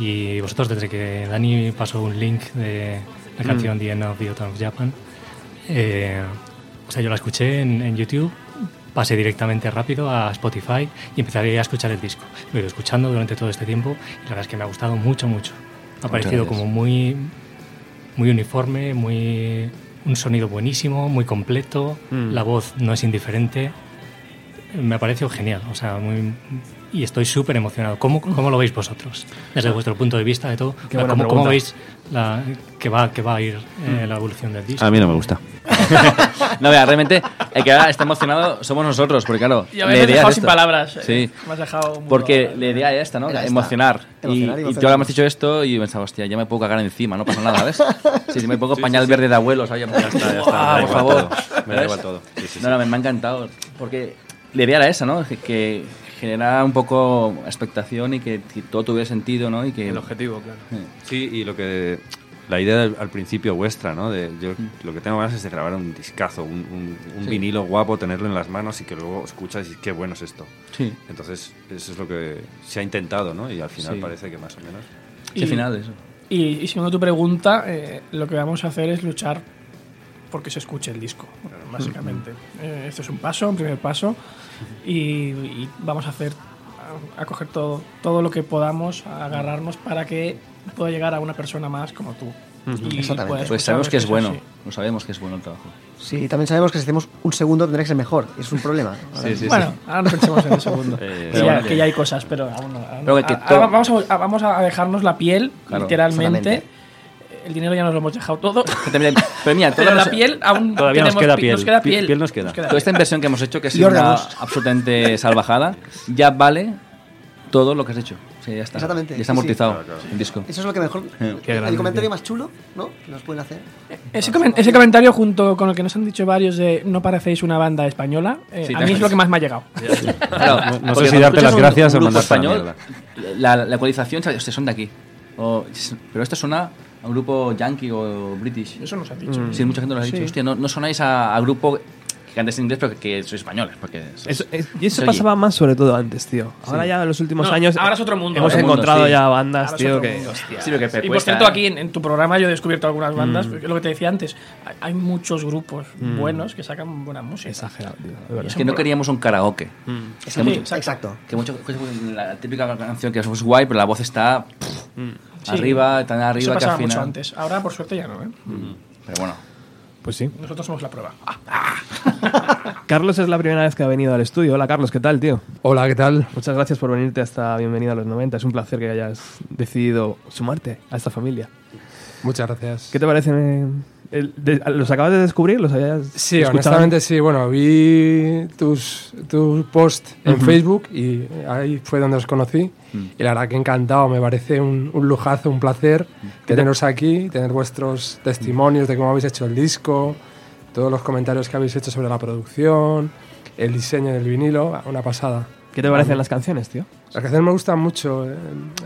Y vosotros, desde que Dani pasó un link de la canción The End of the Autumn of Japan, eh, o sea, yo la escuché en, en YouTube, pasé directamente rápido a Spotify y empecé a escuchar el disco. Lo he ido escuchando durante todo este tiempo y la verdad es que me ha gustado mucho, mucho. Me ha parecido como muy, muy uniforme, muy un sonido buenísimo, muy completo, Mm. la voz no es indiferente. Me ha parecido genial, o sea, muy y estoy súper emocionado. ¿Cómo, ¿Cómo lo veis vosotros? Desde vuestro punto de vista de todo, Qué ¿cómo, cómo veis la, que, va, que va a ir eh, la evolución del disco? A mí no me gusta. [laughs] No, vea, realmente el que ahora está emocionado somos nosotros, porque claro, Ya me idea dejado es sin palabras. eh. Sí. Me has dejado. Porque la idea era esta, ¿no? Esta. Emocionar. Y, Emocionar y y tú emocionar. ahora me has dicho esto y pensaba, hostia, ya me puedo cagar encima, no pasa nada, ¿sabes? [laughs] Sí, si me pongo pañal verde de abuelo, ¿sabes? Ya está, Ya está, me da por igual favor. todo. Me da igual todo. Sí, sí, sí. No, no, me, me ha encantado. Porque la idea era esa, ¿no? Que generara un poco expectación y que, todo tuviera sentido, ¿no? Y que, El objetivo, claro. Sí, y lo que. La idea al, al principio vuestra, ¿no? De, yo lo que tengo ganas es de grabar un discazo, un, un- un Sí. vinilo guapo, tenerlo en las manos y que luego escuchas y qué bueno es esto. Sí. Entonces, eso es lo que se ha intentado, ¿no? Y al final Sí. parece que más o menos. Sí, al final eso. Y, y siguiendo tu pregunta, eh, lo que vamos a hacer es luchar porque se escuche el disco, básicamente. Eh, esto es un paso, un primer paso, y, y vamos a hacer, a, a coger todo, todo lo que podamos, a agarrarnos para que pueda llegar a una persona más como tú. Y Exactamente. Pues sabemos que es bueno. sí. Lo sabemos que es bueno el trabajo. Sí, también sabemos que si hacemos un segundo tendrá que ser mejor. Es un problema. [laughs] Sí, sí, bueno, ahora no pensemos en el segundo. [laughs] Eh, que, ya, bueno. que ya hay cosas, pero aún no. aún Pero no. que Ahora todo- vamos, a, vamos a dejarnos la piel, Claro, literalmente. El dinero ya nos lo hemos dejado todo. [laughs] Pero mira, toda Pero [laughs] la piel aún Todavía nos queda pi- piel. Nos queda Pi- piel. piel nos queda. Toda esta inversión que hemos hecho, que sido una [laughs] absolutamente salvajada, ya vale todo lo que has hecho. O sea, ya está. Exactamente, Ya está sí, sí. amortizado Claro, claro. el disco. Eso es lo que mejor. Qué el comentario tío. más chulo, ¿no? Que nos pueden hacer. Ese, comen- ese comentario junto con el que nos han dicho varios de no parecéis una banda española, eh, Sí, a mí es lo que más me ha llegado. Claro, No- no sé si darte las gracias un o la español, la, la ecualización, ¿sabes? Hostia, son de aquí. O- pero esto suena a un grupo yankee o british. Eso nos ha dicho. Sí, mucha gente nos ha dicho, hostia, no, no sonáis a, a grupo que cantéis en inglés, pero que, que sois españoles. Porque Eso- es- y eso pasaba más sobre todo antes, tío. Ahora Sí. ya en los últimos No, años ahora es otro mundo, hemos ¿eh? encontrado Mundo, sí. ya bandas, Ahora es tío, otro que... mundo. hostia. Sí, lo que Y por cierto, ¿eh? aquí en, en tu programa yo he descubierto algunas bandas, porque lo que te decía antes, hay, hay muchos grupos buenos que sacan buena música. Exagerado, tío. de verdad. Es que no queríamos un karaoke. Sí, mucho- exacto. Que mucho, que la típica canción que es guay, pero la voz está pff, Sí. arriba, tan Eso arriba que al final. mucho antes. Ahora, por suerte, ya no. ¿eh? Pero bueno, Pues sí. Nosotros somos la prueba. [laughs] Carlos es la primera vez que ha venido al estudio. Hola, Carlos, ¿qué tal, tío? Hola, ¿qué tal? Muchas gracias por venirte hasta Bienvenido a los 90. Es un placer que hayas decidido sumarte a esta familia. Muchas gracias. ¿Qué te parece? ¿Los acabas de descubrir? ¿Los habías Sí, escuchado? honestamente sí. Bueno, vi tus, tu post en Facebook y ahí fue donde os conocí. Y la verdad que encantado. Me parece un, un lujazo, un placer teneros aquí, tener vuestros testimonios de cómo habéis hecho el disco, todos los comentarios que habéis hecho sobre la producción, el diseño del vinilo. Una pasada. ¿Qué te parecen las canciones, tío? Las canciones me gustan mucho. eh,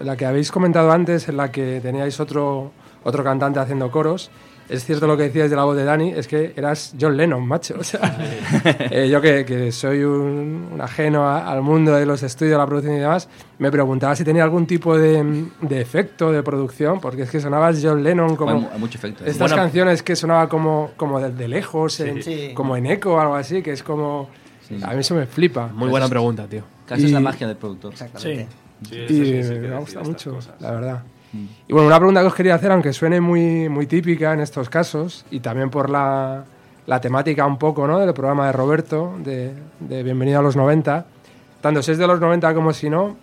La que habéis comentado antes, en la que teníais otro, otro cantante haciendo coros. Es cierto lo que decías de la voz de Dani, es que eras John Lennon, macho. O sea, eh, yo que, que soy un, un ajeno a- al mundo de los estudios, la producción y demás, me preguntaba si tenía algún tipo de, de efecto de producción, porque es que sonabas John Lennon como... hay, mu- hay mucho efecto. Estas canciones que sonaba como, como desde lejos, en- Sí. como en eco o algo así, que es como... A mí eso me flipa. Muy buena pregunta, tío. Casi es la magia del productor. Exactamente. y me gusta mucho, la verdad. Y bueno, una pregunta que os quería hacer, aunque suene muy, muy típica en estos casos, y también por la, la temática un poco ¿no? del programa de Roberto, de, de Bienvenido a los 90, tanto si es de los 90 como si no,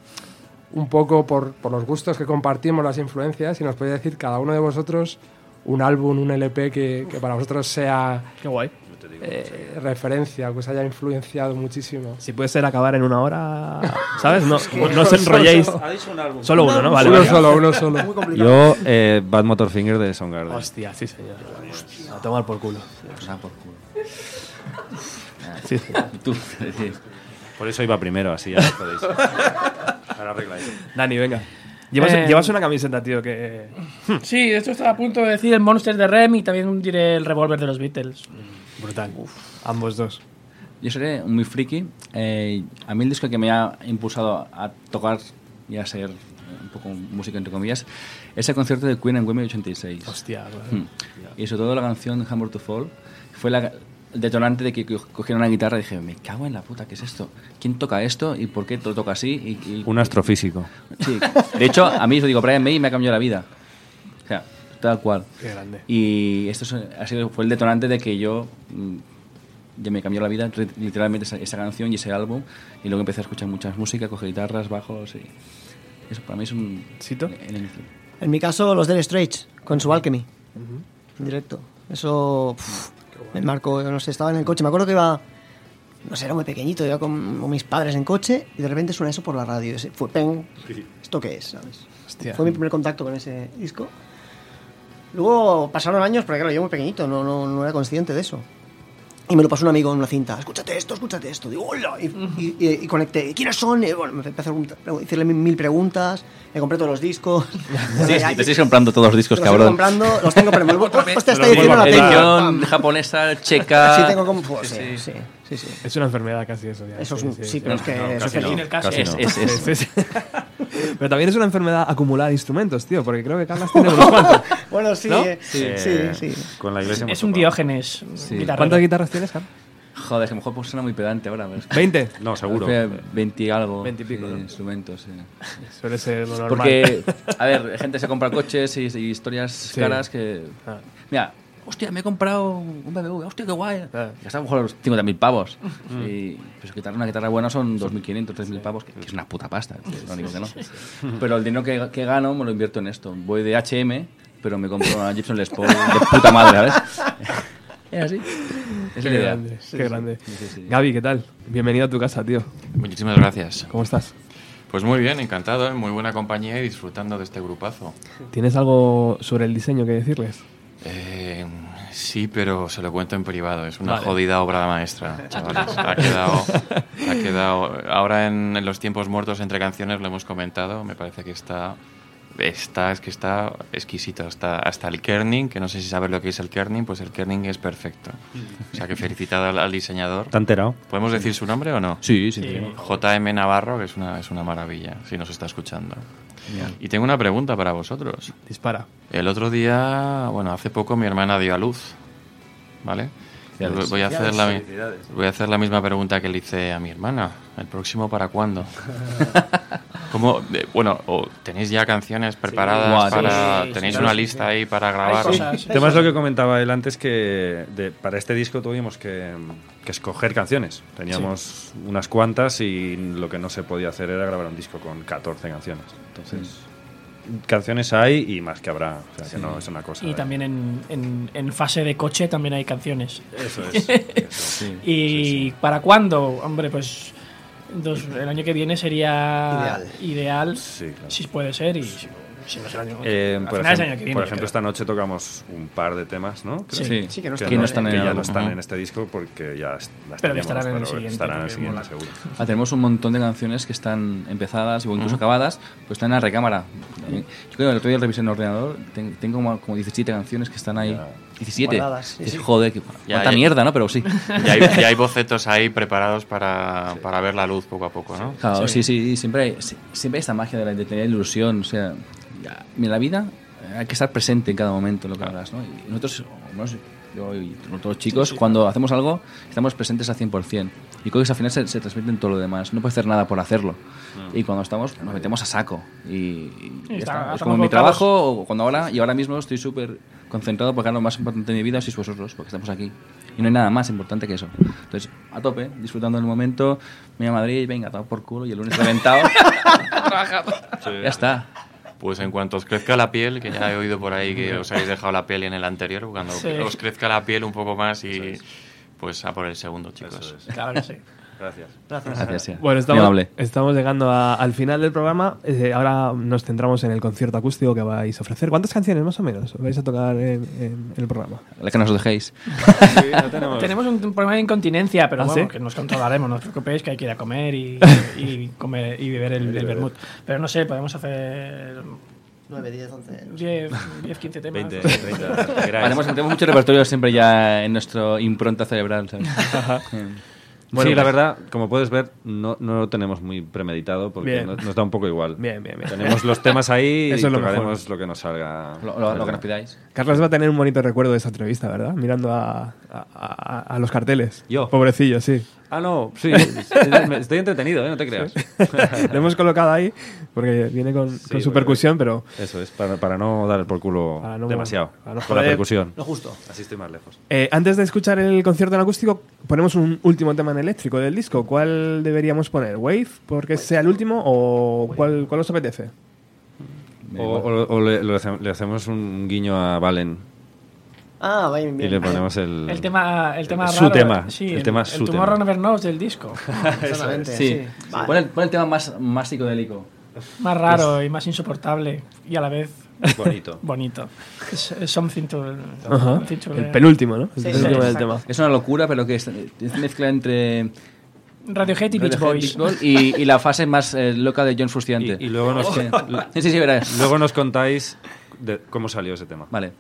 un poco por, por los gustos que compartimos, las influencias, y nos podéis decir cada uno de vosotros un álbum, un LP que, que para vosotros sea Qué guay. Eh, referencia, que os haya influenciado muchísimo. Si puede ser acabar en una hora, ¿sabes? No, no os enrolléis. Solo uno, ¿no? Vale, uno vale. solo, uno solo. Muy complicado. Yo, eh, Bad Motor Finger de Soundgarden. Hostia, sí, señor. A tomar por culo. Ah, por culo. [laughs] Sí, sí. Y tú, sí. Por eso iba primero, así ya lo podéis. Ahora arregláis. Dani, venga. Llevas, Eh, llevas una camiseta, tío, que... Sí, de hecho estaba a punto de decir el Monster de Rem y también diré el Revolver de los Beatles. Brutal. Ambos dos. Yo seré muy friki. Eh, a mí el disco que me ha impulsado a tocar y a ser un poco música entre comillas es el concierto de Queen en Wembley 86. Hostia, Hmm. Y sobre todo la canción Hammer to Fall fue la, el detonante de que co- cogiera una guitarra y dije, me cago en la puta, ¿qué es esto? ¿Quién toca esto y por qué lo toca así? Y, y- Un astrofísico. Sí. De hecho, a mí, os digo, Brian May me ha cambiado la vida. O sea, tal cual. Qué grande. Y esto es- ha sido, fue el detonante de que yo mm, ya me cambió la vida, literalmente, esa, esa canción y ese álbum. Y luego empecé a escuchar mucha música, coger guitarras, bajos y... Eso para mí es un... ¿Sito? el inicio. En mi caso, los Dire Straits, con su Alchemy. En directo. Eso pf, me marcó, yo no sé, estaba en el coche. Me acuerdo que iba, no sé, era muy pequeñito, iba con, con mis padres en coche y de repente suena eso por la radio. Ese- fue, pen, ¿esto qué es? ¿sabes? Hostia. Fue mi primer contacto con ese disco. Luego pasaron años, porque claro, yo muy pequeñito, no, no, no era consciente de eso. Y me lo pasó un amigo en una cinta. Escúchate esto, escúchate esto. Digo, hola. Y, y- y- y conecté. ¿Quiénes son? Y bueno, me empecé a hacer un- decirle mil, preguntas. Me compré todos los discos. [laughs] Sí, sí, te estáis comprando todos los discos, Los estoy cabrón. comprando, los tengo, pero me lo- hostia, esta Los edición no la tengo. Edición japonesa, [laughs] checa... Sí, tengo como. pues, sí, sí, sí, sí. Es una enfermedad casi eso. Ya. Eso es un- sí, pero es que No, eso casi es no. el caso. Casi Es, no. es, es- Sí, sí. [laughs] [laughs] Pero también es una enfermedad acumular instrumentos, tío, porque creo que Carlas [laughs] tiene unos cuantos. Bueno, sí, ¿No? eh, sí, sí. Con la iglesia Es un topado. Diógenes. Sí. ¿Cuántas guitarras tienes, Carlos? Joder, que a lo mejor pues suena muy pedante ahora. pero es que- ¿20? No, seguro. Fue 20 y algo. 20 y pico, sí, ¿no? instrumentos, sí. Suele ser lo normal. Porque, a ver, gente se compra coches y, y historias caras que... Ah. Mira, hostia, me he comprado un BMW, hostia, qué guay. Ya está a lo mejor los 50.000 pavos. Y pues, guitarra- una guitarra buena son 2.500, 3.000 pavos, que, que es una puta pasta. que no digo que no. Pero el dinero que, que gano me lo invierto en esto. Voy de H&M, pero me compro una Gibson Les Paul de puta madre, ¿sabes? [laughs] Es así. Es Qué la idea. grande, qué grande. sí, sí. Gaby, ¿qué tal? Bienvenido a tu casa, tío. Muchísimas gracias. ¿Cómo estás? Pues muy bien, encantado, en muy buena compañía y disfrutando de este grupazo. ¿Tienes algo sobre el diseño que decirles? Eh, sí, pero se lo cuento en privado. Es una Vale. jodida obra maestra, [laughs] chavales. Ha quedado, ha quedado. Ahora en, en los tiempos muertos entre canciones lo hemos comentado. Me parece que está, está, es que está exquisito. Está hasta el kerning, que no sé si sabes lo que es el kerning, pues el kerning es perfecto. O sea que felicitado al, al diseñador. ¿Te enterado? ¿Podemos decir su nombre o no? Sí, sí. JM Navarro, que es una, es una maravilla, si nos está escuchando. Y tengo una pregunta para vosotros. Dispara. El otro día, bueno, hace poco mi hermana dio a luz, ¿vale? Felicidades. Voy a, hacer la, voy a hacer la misma pregunta que le hice a mi hermana. ¿El próximo para cuándo? [laughs] ¿Cómo, bueno, o tenéis ya canciones preparadas Guau, sí, para... sí, tenéis sí, una sí, lista ahí para grabar? cosas. El tema es lo que comentaba él antes, que de- para este disco tuvimos que, que escoger canciones. Teníamos unas cuantas y lo que no se podía hacer era grabar un disco con 14 canciones. Entonces, canciones hay y más que habrá. O sea, que no es una cosa... Y de- también en, en, en fase de coche también hay canciones. Eso es. [laughs] eso. [laughs] ¿Y para cuándo? Hombre, pues dos- el año que viene sería Ideal. ideal, Sí, claro. si puede ser, y si, no es el año, Eh, por, final es el ejem- año que viene. por ejemplo, creo. esta noche tocamos un par de temas, ¿no? Creo. Sí. Sí, que no Que, están no, están en que el ya álbum, no están ajá. en este disco porque ya las Pero estarán en el siguiente, estarán en el siguiente, mola. seguro. Ah, tenemos un montón de canciones que están empezadas o incluso acabadas, pues están en la recámara. Yo creo que el otro día revisé en el ordenador, ten- tengo como, como 17 canciones que están ahí. 17. Guardadas, sí, Es- sí. Joder, que, Ya, cuánta ya. mierda, ¿no? Pero sí. [laughs] Ya hay, ya hay bocetos ahí preparados para, para ver la luz poco a poco, ¿no? Claro, sí, sí, siempre hay, sí, siempre hay esta magia de, la, de tener ilusión. O sea, en la vida eh, hay que estar presente en cada momento en lo que hagas, ¿no? Y nosotros, no sé, yo y todos los chicos, cuando hacemos algo, estamos presentes al 100%. Y creo que al final se, se transmite en todo lo demás. No puedes hacer nada por hacerlo. Y cuando estamos, nos metemos a saco. Y, y Y está- está. Es como mi trabajo, o cuando ahora, y ahora mismo estoy súper concentrado porque ahora lo más importante de mi vida sois vosotros, porque estamos aquí. Y no hay nada más importante que eso. Entonces, a tope, disfrutando del momento, me voy a Madrid, venga, todo por culo, y el lunes reventado. [laughs] ya está. Pues en cuanto os crezca la piel, que ya he oído por ahí que os habéis dejado la piel en el anterior, cuando Sí. os crezca la piel un poco más y pues a por el segundo, chicos. Es. Claro que sí. Gracias. Gracias. Bueno, estamos, llegando a- al final del programa. Eh, ahora nos centramos en el concierto acústico que vais a ofrecer. ¿Cuántas canciones más o menos vais a tocar en, en el programa? La que nos dejéis. [laughs] Sí, no tenemos... Tenemos un problema de incontinencia, pero ¿Ah, bueno, sí? que nos controlaremos, no os preocupéis que hay que ir a comer y, [laughs] y comer y beber el, el vermut. Pero no sé, podemos hacer 9, 10, 11. no sé. 10, 10 15 temas. 20, 30, lo que queráis. Tenemos, tenemos mucho repertorio siempre ya en nuestro impronta cerebral. ¿sabes? Bueno, sí, la pues- verdad, como puedes ver, no, no lo tenemos muy premeditado porque no- nos da un poco igual. Bien, bien, bien. Tenemos los temas ahí [laughs] Eso y es lo tocaremos mejor. lo que nos salga. Lo, lo- lo que nos pidáis. Carlos va a tener un bonito recuerdo de esa entrevista, ¿verdad? Mirando a, a- a- a los carteles. Yo. Pobrecillo, sí. Ah, no, sí, [laughs] estoy entretenido, ¿eh? no te creas. Lo hemos colocado ahí porque viene con, con su percusión, pero Eso es, para, para no dar por culo Para no- demasiado. para no con la percusión. Lo justo. Así estoy más lejos. Eh, antes de escuchar el concierto en acústico, ponemos un último tema en eléctrico del disco. ¿Cuál deberíamos poner? ¿Wave? ¿Porque sea el último? ¿O cuál, cuál os apetece? O, o- le hacemos un guiño a Valen Ah, va bien, y bien. le ponemos el. El tema, el tema Su raro, tema, sí, el tema el su Tomorrow tema. Never Knows del disco. [laughs] Exactamente. Sí. Sí. Vale. Pon, el, pon el tema más, más psicodélico. Más raro y más insoportable y a la vez Bonito. [laughs] bonito. Es, es something to, to- El penúltimo, ¿no? El Sí, penúltimo sí, del exacto. tema. Es una locura, pero que es, es mezcla entre Radiohead y Beach Radiohead, Boys. Y, y la fase más eh, loca de John Frusciante. Y, y luego, nos, [laughs] Sí, sí, sí, verás. luego nos contáis de cómo salió ese tema. Vale.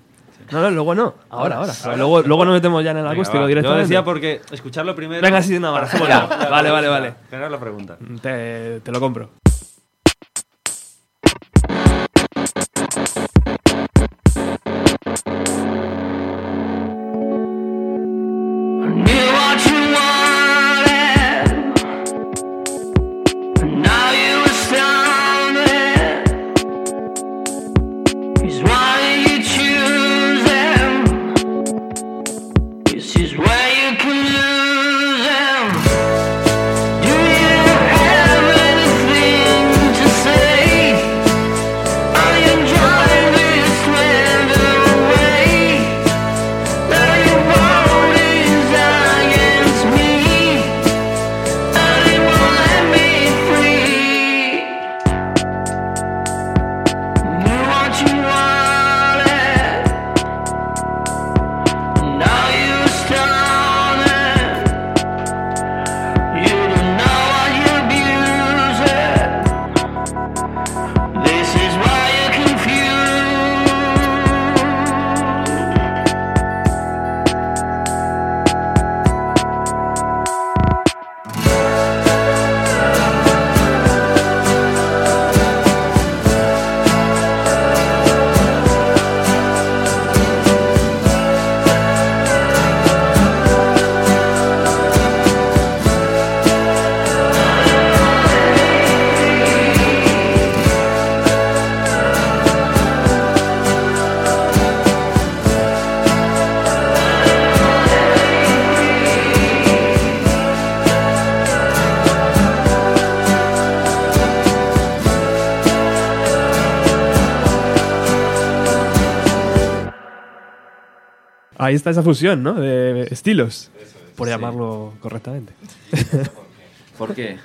No, no, luego no. Ahora, ahora. Luego, luego nos metemos ya en el Venga, acústico. Yo directamente. decía porque escucharlo primero. Venga, sí, no, [laughs] vale. Vale, vale, vale. Generar la pregunta. Te, te lo compro. Ahí está esa fusión, ¿no? De estilos. Por llamarlo correctamente. [laughs] ¿Por qué?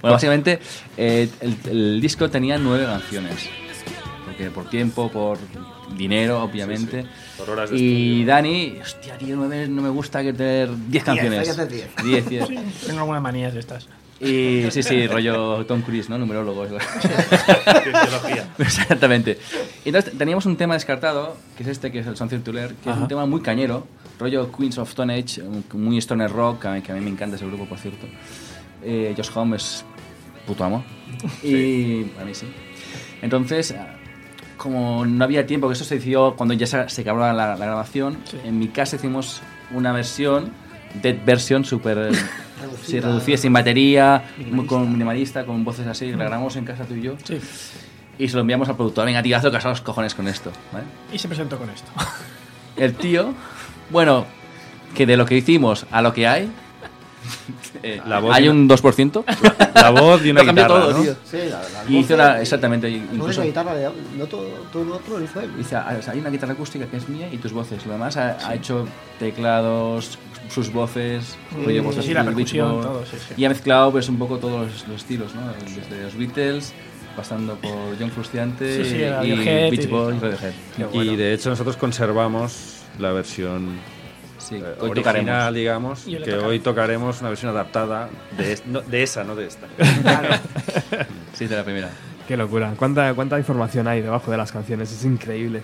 bueno, básicamente eh, el, el disco tenía nueve canciones. Porque por tiempo, por dinero, obviamente. Por horas de y Dani, hostia, tío, nueve no me gusta que tener diez canciones. hay que hacer diez. Diez, diez. [laughs] Tengo algunas manías de estas. Y sí, sí, rollo Tom Cruise, ¿no? Numerólogo. [laughs] Exactamente. Y entonces teníamos un tema descartado, que es este, que es el Sunset Tuller, que es un tema muy cañero, rollo Queens of Stone Age, muy stoner rock, que a mí, que a mí me encanta ese grupo, por cierto. Eh, Josh Homme es puto amo. Y a mí sí. Entonces, como no había tiempo, que esto se decidió cuando ya se, se acababa la, la grabación, en mi casa hicimos una versión, dead version, súper [laughs] sí, reducida, sin batería, muy con minimalista, con voces así, la grabamos en casa tú y yo. Sí. Y se lo enviamos al productor, venga, tío, haz lo que los cojones con esto. ¿vale? Y se presentó con esto. El tío, bueno, que de lo que hicimos a lo que hay, [laughs] eh, La voz hay un 2%. [laughs] La voz y una guitarra, todo, ¿no? tío. Sí, la, la Y hizo la, exactamente, Incluso la guitarra, de, no todo, todo lo otro hizo él. Dice, "Ah, o sea, hay una guitarra acústica que es mía y tus voces. Lo demás ha, ha hecho teclados, sus voces, rollo voces sí, la Beach percusión, todo, sí, sí. Y ha mezclado pues un poco todos los, los estilos, ¿no? Desde los Beatles, pasando por John Frusciante Sí, sí, y Radiohead Beach y- Boys, Radiohead. Y de hecho nosotros conservamos la versión Sí, eh, hoy original, tocaremos. digamos, Y que tocamos. hoy tocaremos una versión adaptada de, es- no, de esa, no de esta. [laughs] Sí, de la primera. Qué locura. ¿Cuánta, cuánta información hay debajo de las canciones. Es increíble.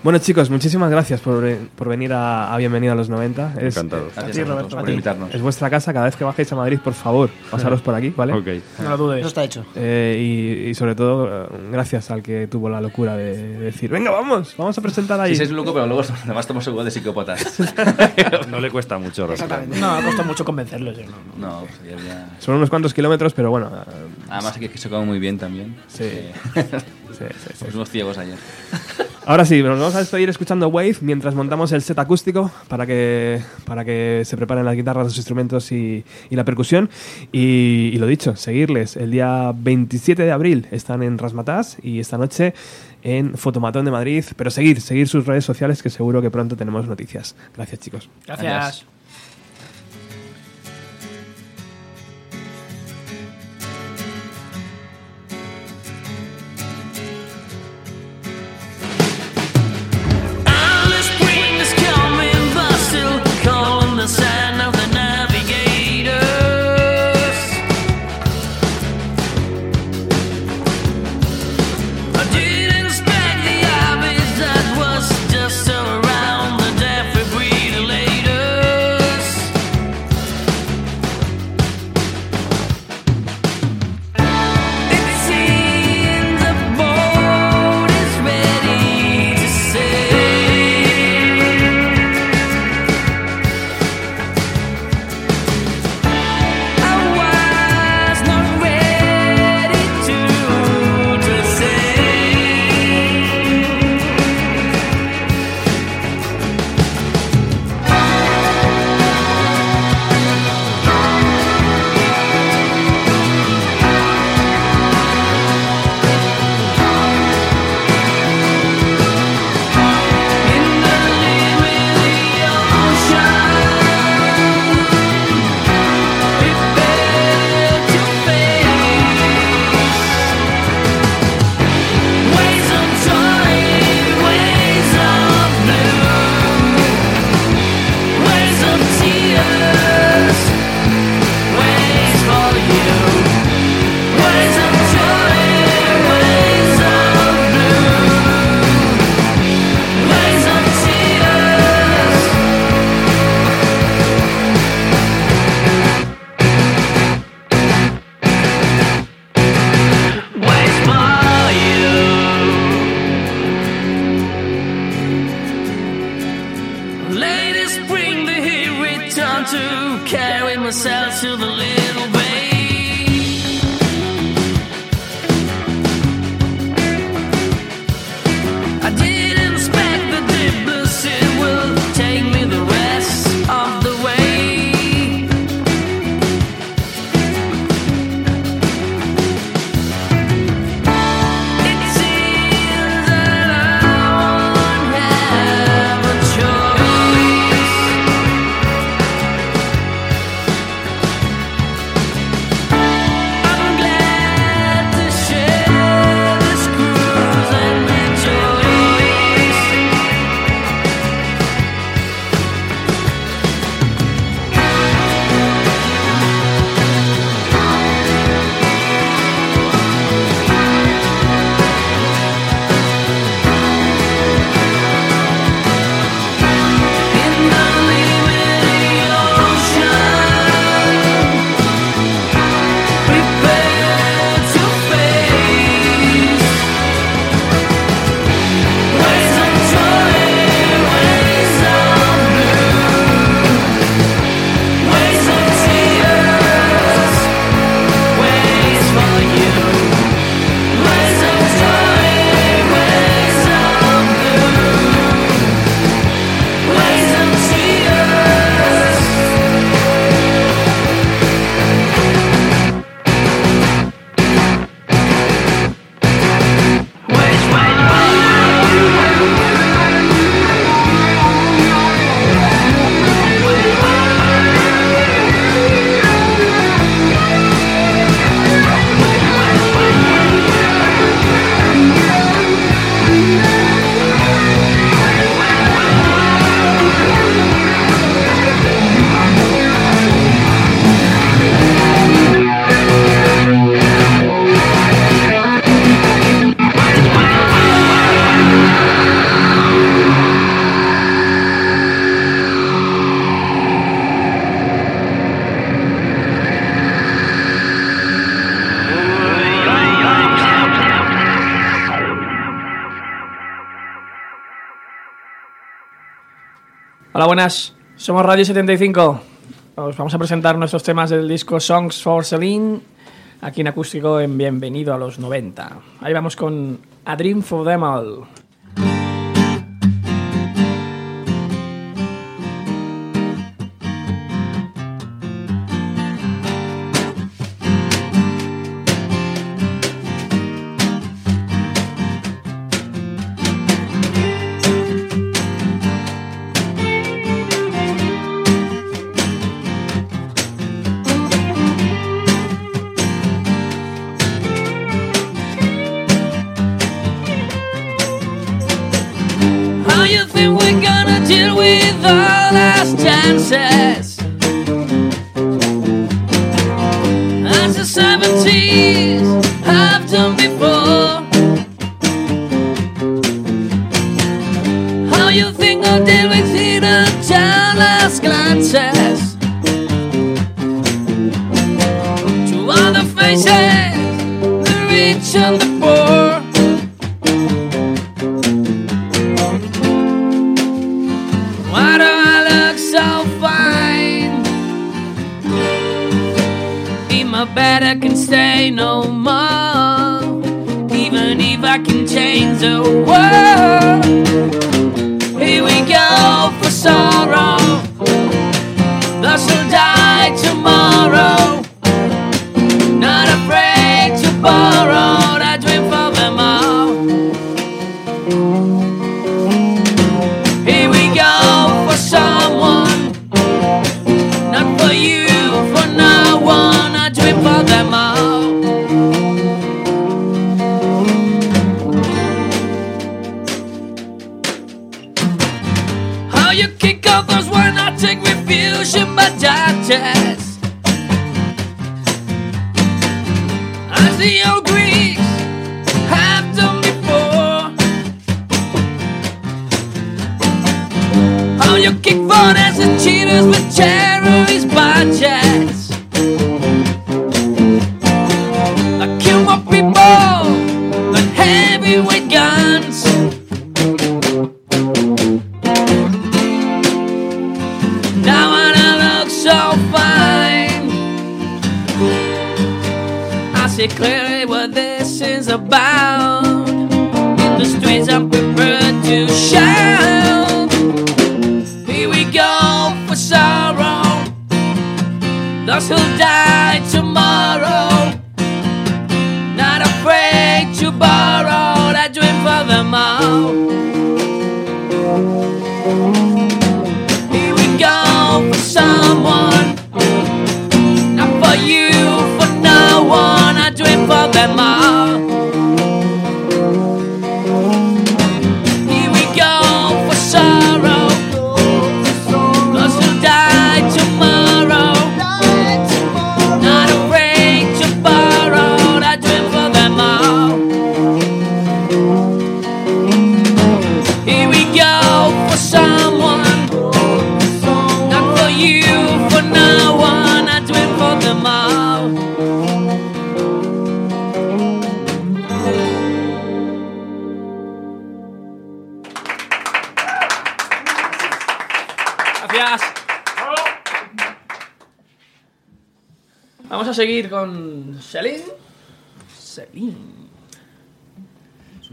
Bueno, chicos, muchísimas gracias por, por venir a, a Bienvenido a los 90. Es, Encantados. Gracias ti, a Roberto, por ti. invitarnos. es vuestra casa. Cada vez que bajéis a Madrid, por favor, pasaros por aquí, ¿vale? Ok. No lo dudes. Eso está hecho. Eh, y, y sobre todo, eh, gracias al que tuvo la locura de, de decir, venga, vamos, vamos a presentar ahí. Sí, sois loco, pero luego [laughs] además estamos igual de psicópatas. [laughs] No le cuesta mucho, Rafael. No, ha costado mucho convencerlos. yo no, no. No, pues ya, ya- Son unos cuantos kilómetros, pero bueno. eh, Además que, que se come muy bien también. Sí. [laughs] Sí, sí, ciegos ayer. [laughs] Ahora sí, nos vamos a despedir escuchando Wave mientras montamos el set acústico para que, para que se preparen las guitarras, los instrumentos y, y la percusión. Y, y lo dicho, seguirles. El día 27 de abril están en Rasmatas y esta noche en Fotomatón de Madrid. Pero seguir, seguir sus redes sociales que seguro que pronto tenemos noticias. Gracias chicos. Gracias. Gracias. Hola, buenas. Somos Radio 75. Os vamos a presentar nuestros temas del disco Songs for Celine, aquí en acústico en Bienvenido a los 90. Ahí vamos con A Dream for Them All.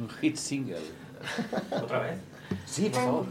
un hit single. ¿Otra vez? Sí, por favor.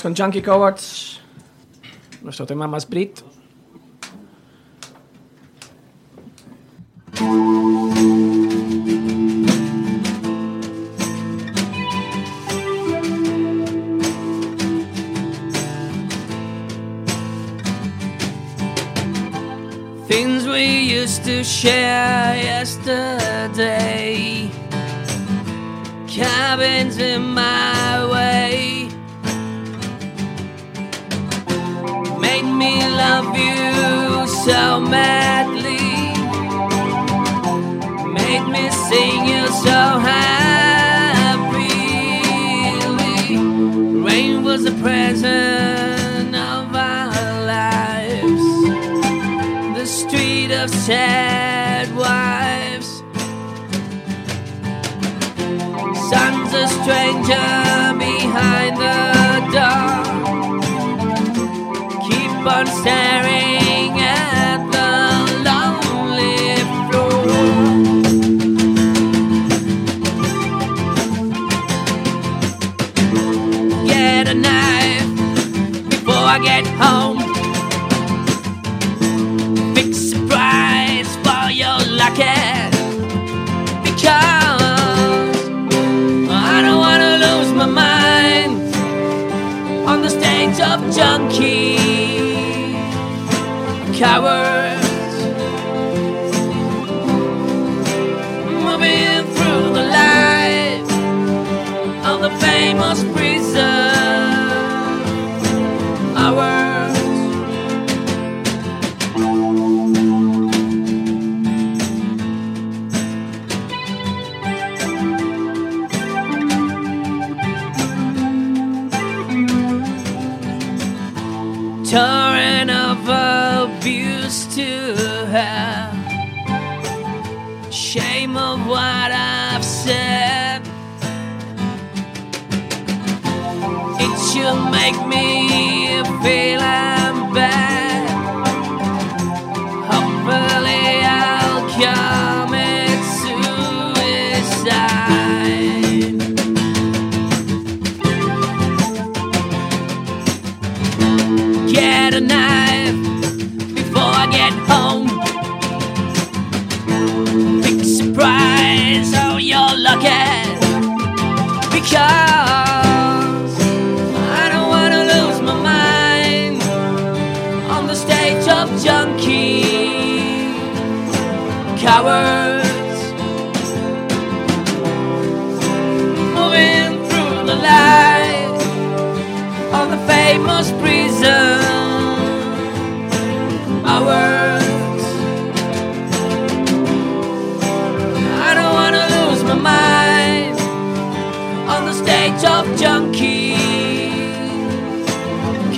Vamos con Junkie Cowards, nuestro tema más Brit. Things we used to share yesterday, cabins in my way. love you so madly. made me sing you so happily. Rain was a present of our lives. The street of sad wives. Sun's a stranger behind us. on staring coward.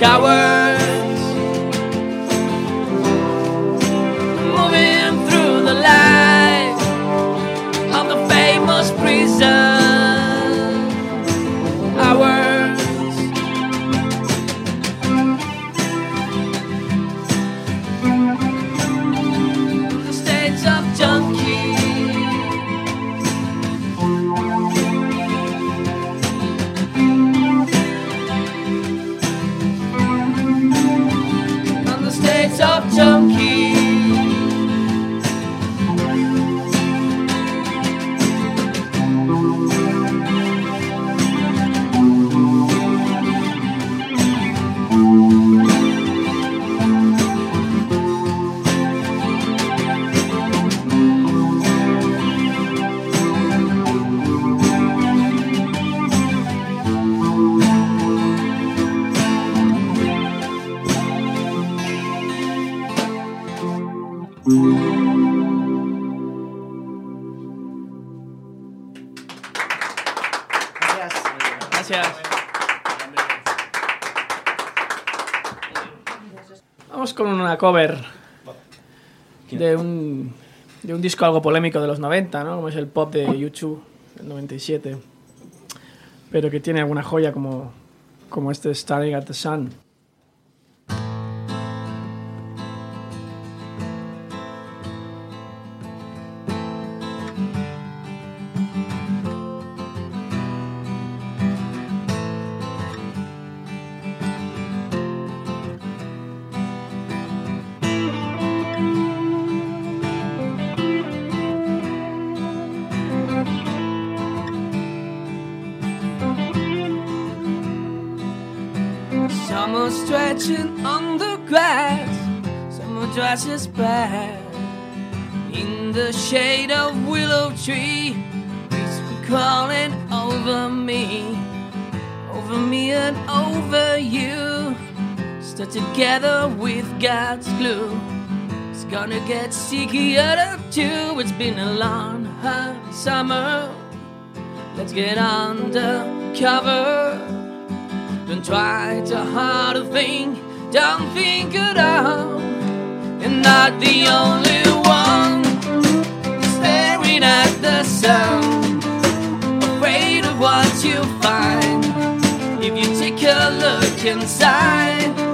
coward. Gracias. Vamos con una cover de un, de un disco algo polémico de los 90, ¿no? Como es el pop de YouTube del 97. Pero que tiene alguna joya como, como este Staring at the Sun. Together with God's glue. It's gonna get stickier too. It's been a long, hot summer. Let's get undercover. Don't try to hard a thing, don't think it out. You're not the only one staring at the sun, afraid of what you find. If you take a look inside,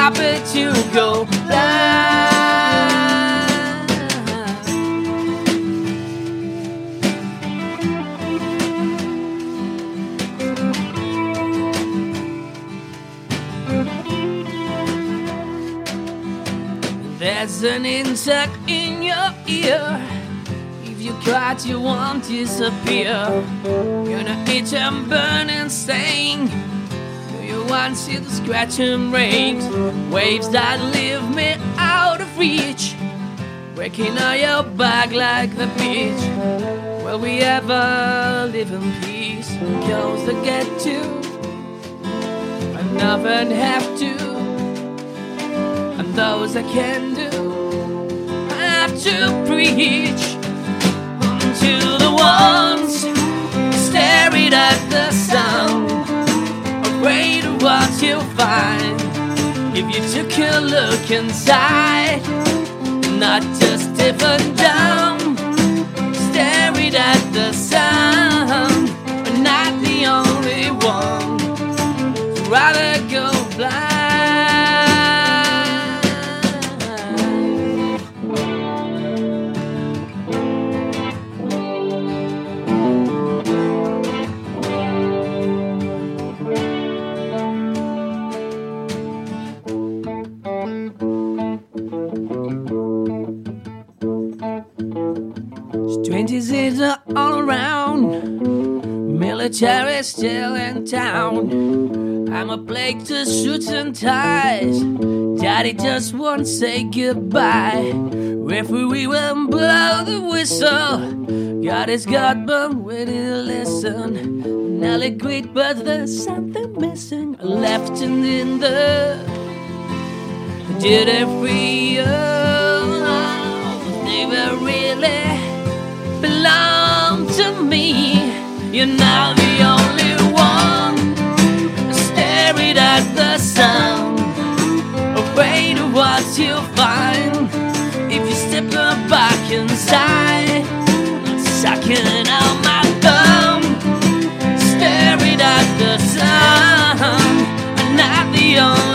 happy to go. There's an insect in your ear. If you cut, you won't disappear. Gonna itch and burn and sting. Want to see the scratch and breaks? Waves that leave me out of reach. Breaking all your back like the beach. Will we ever live in peace? Girls that get to and nothing have to. And those that can do have to preach to the ones staring at the sun, what you'll find if you took a look inside, not just if and down, staring at the sun, but not the only one. Rather go around, military still in town. I'm a plague to suits and ties. Daddy just won't say goodbye. Referee will blow the whistle. God has God, but waiting to listen. Now agreed, but there's something missing. Left in the duty free. Me. You're now the only one staring at the sun, afraid of what you'll find if you step back inside, sucking out my thumb, staring at the sun. I'm not the only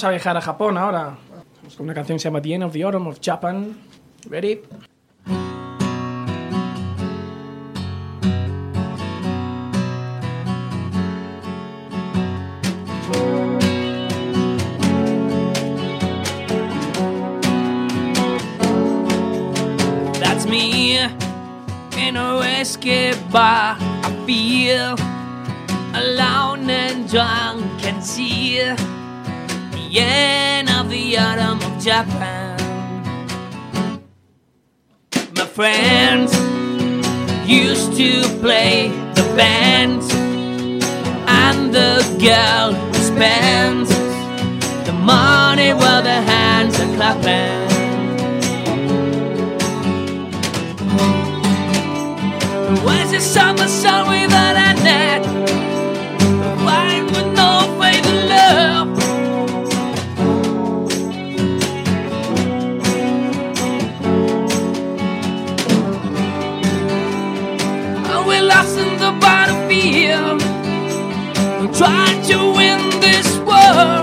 Vamos a viajar a Japón ahora. Vamos con una canción que se llama The End of the Autumn of Japan. Ready? That's me in a whiskey bar. I feel alone and drunk and see end of the autumn of Japan. My friends used to play the band, and the girl who spends the money while the hands are clapping. Where's the summer sun without a net? Wine with no faith in love. Lost in the battlefield? We're trying to win this war.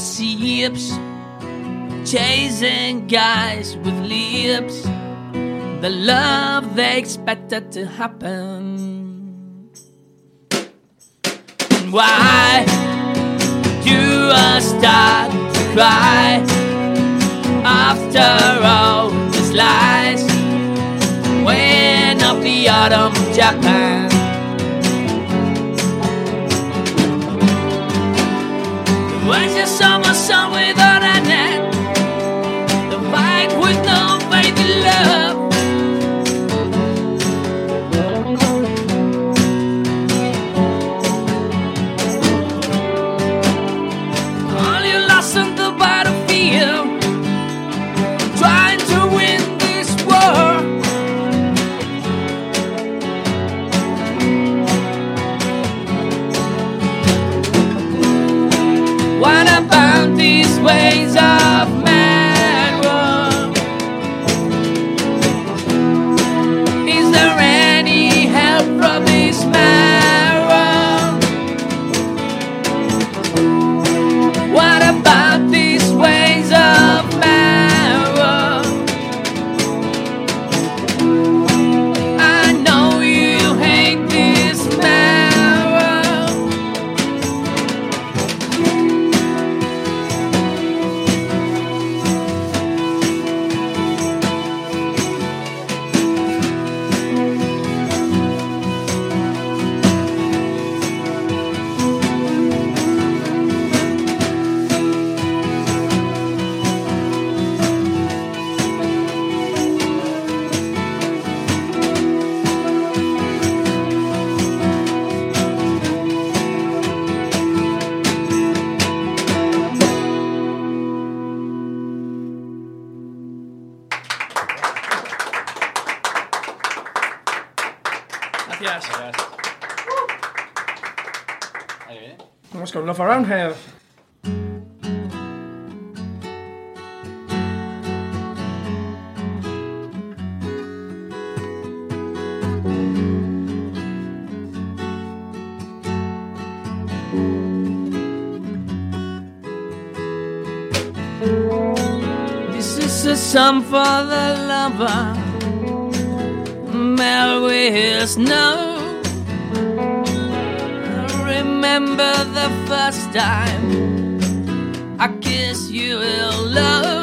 For chasing guys with lips, the love they expected to happen. And why do I start to cry after all these lies? When of the autumn Japan. Where's your summer sun without a net? river melt with his remember the first time I kissed you in love.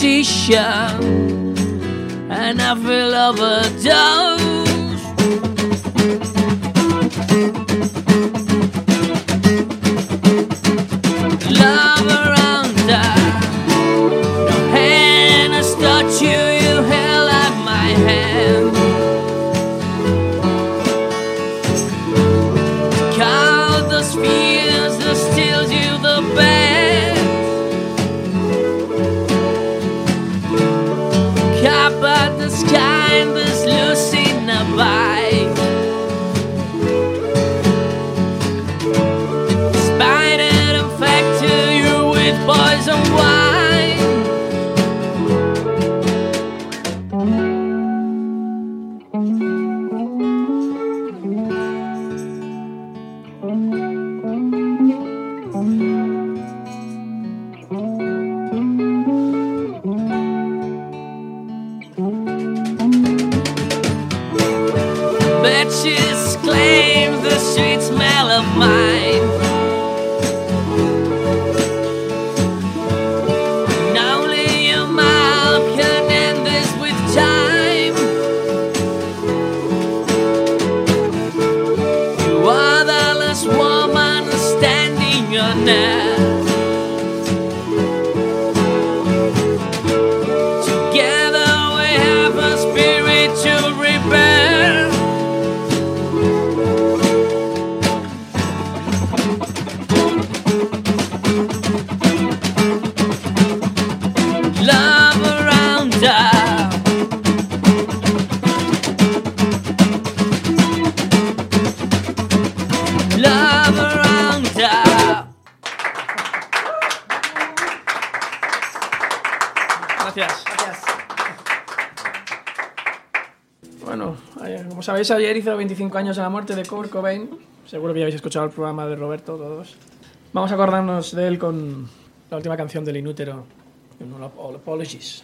she shone, and I feel overdone. Roy Xavier hizo 25 años de la muerte de Kurt Cobain. Seguro que ya habéis escuchado el programa de Roberto, todos. Vamos a acordarnos de él con la última canción del Inútero, Apologies.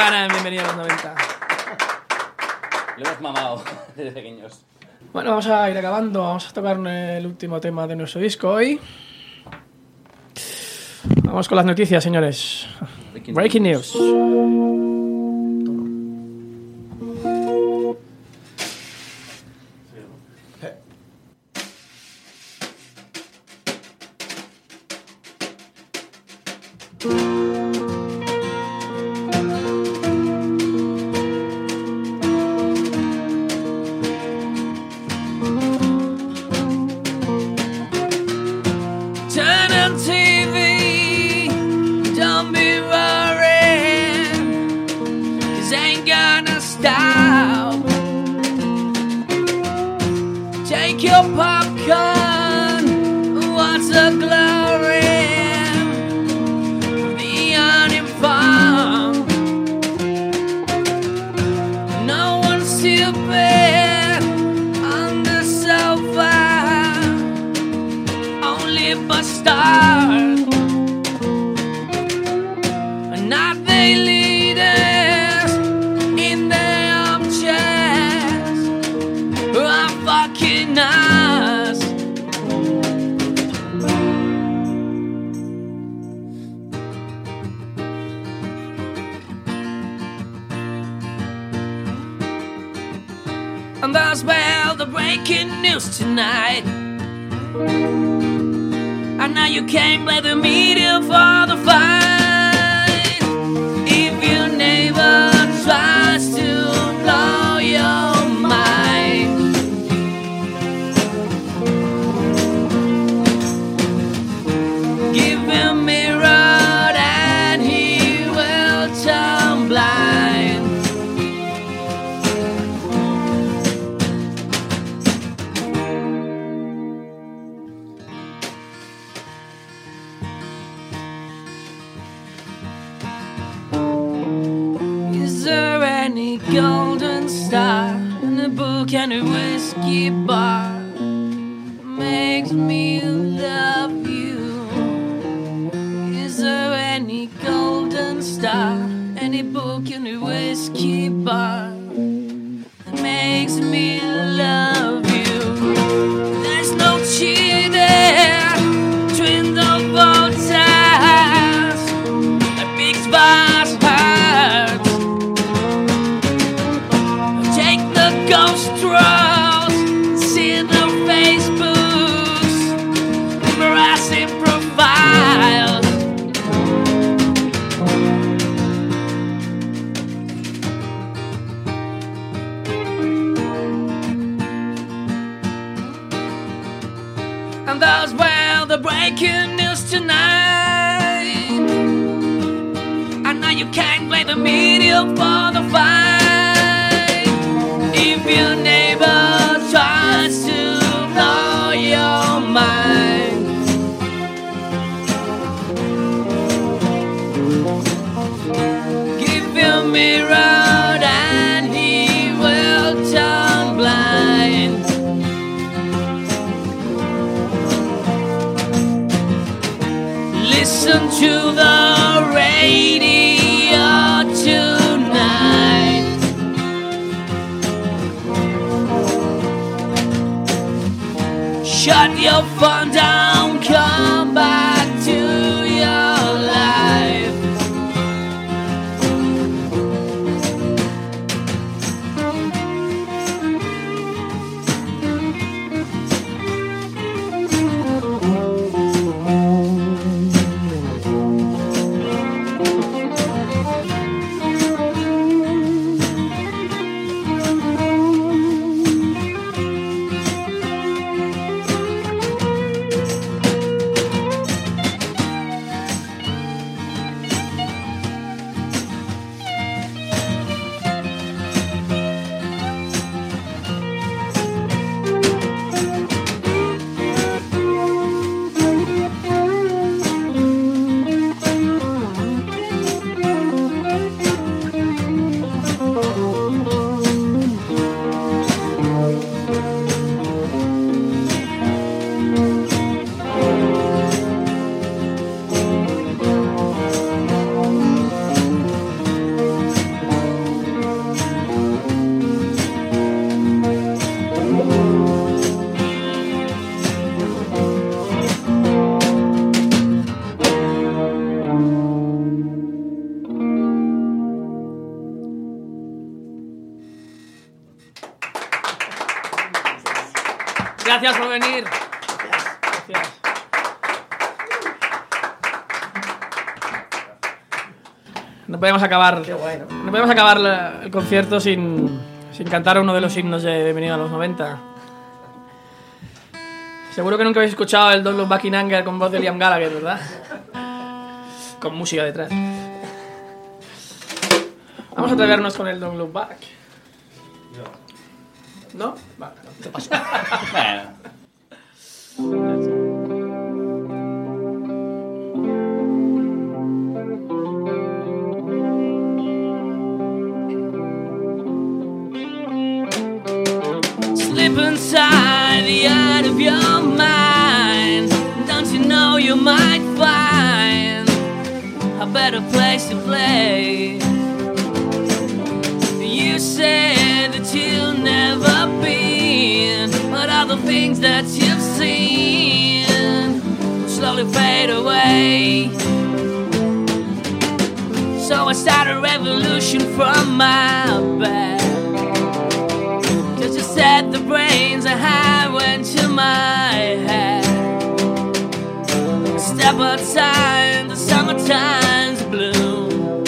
Ivana en Bienvenido a los 90. Lo hemos mamado [laughs] desde pequeños. Bueno, vamos a ir acabando. Vamos a tocar el último tema de nuestro disco hoy. Vamos con las noticias, señores. Breaking, Breaking news. news. those well, the breaking news tonight. I know you can't blame the media for the fight. If your neighbor to the No podemos acabar. No podemos acabar la- el concierto sin, sin cantar uno de los himnos de Bienvenido a los 90. Seguro que nunca habéis escuchado el Don't Look Back in Anger con voz de Liam Gallagher, ¿verdad? Con música detrás. Vamos a atrevernos con el Don't Look Back. ¿No? Vale, no, te paso. [laughs] inside the art of your mind. Don't you know you might find a better place to play? You said that you'll never been, but all the things that you've seen will slowly fade away. So I start a revolution from my bed. The brains I had went to my head. Step outside, the summertime's bloom.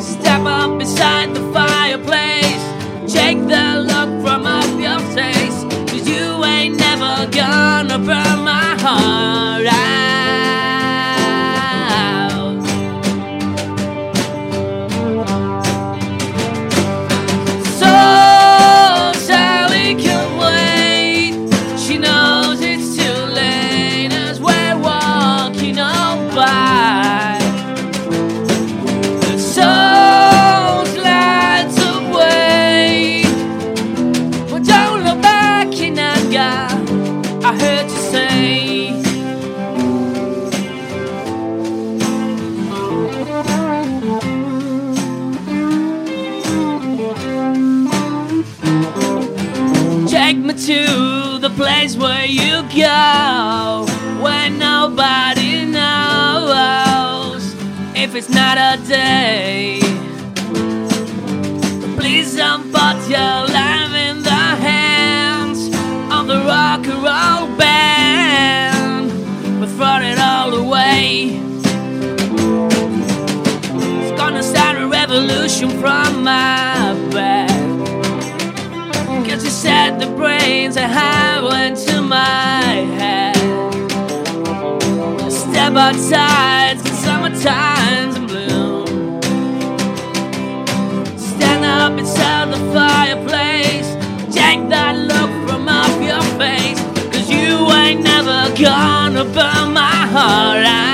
Step up beside the fireplace. take the look from off your face. Cause you ain't never gonna burn my heart out. It's not a day. Please don't put your life in the hands of the rock and roll band. We'll throw it all away. It's gonna start a revolution from my bed. Cause you said the brains I have went to my head. Step outside, fireplace. Take that look from off your face. Cause you ain't never gonna burn my heart out.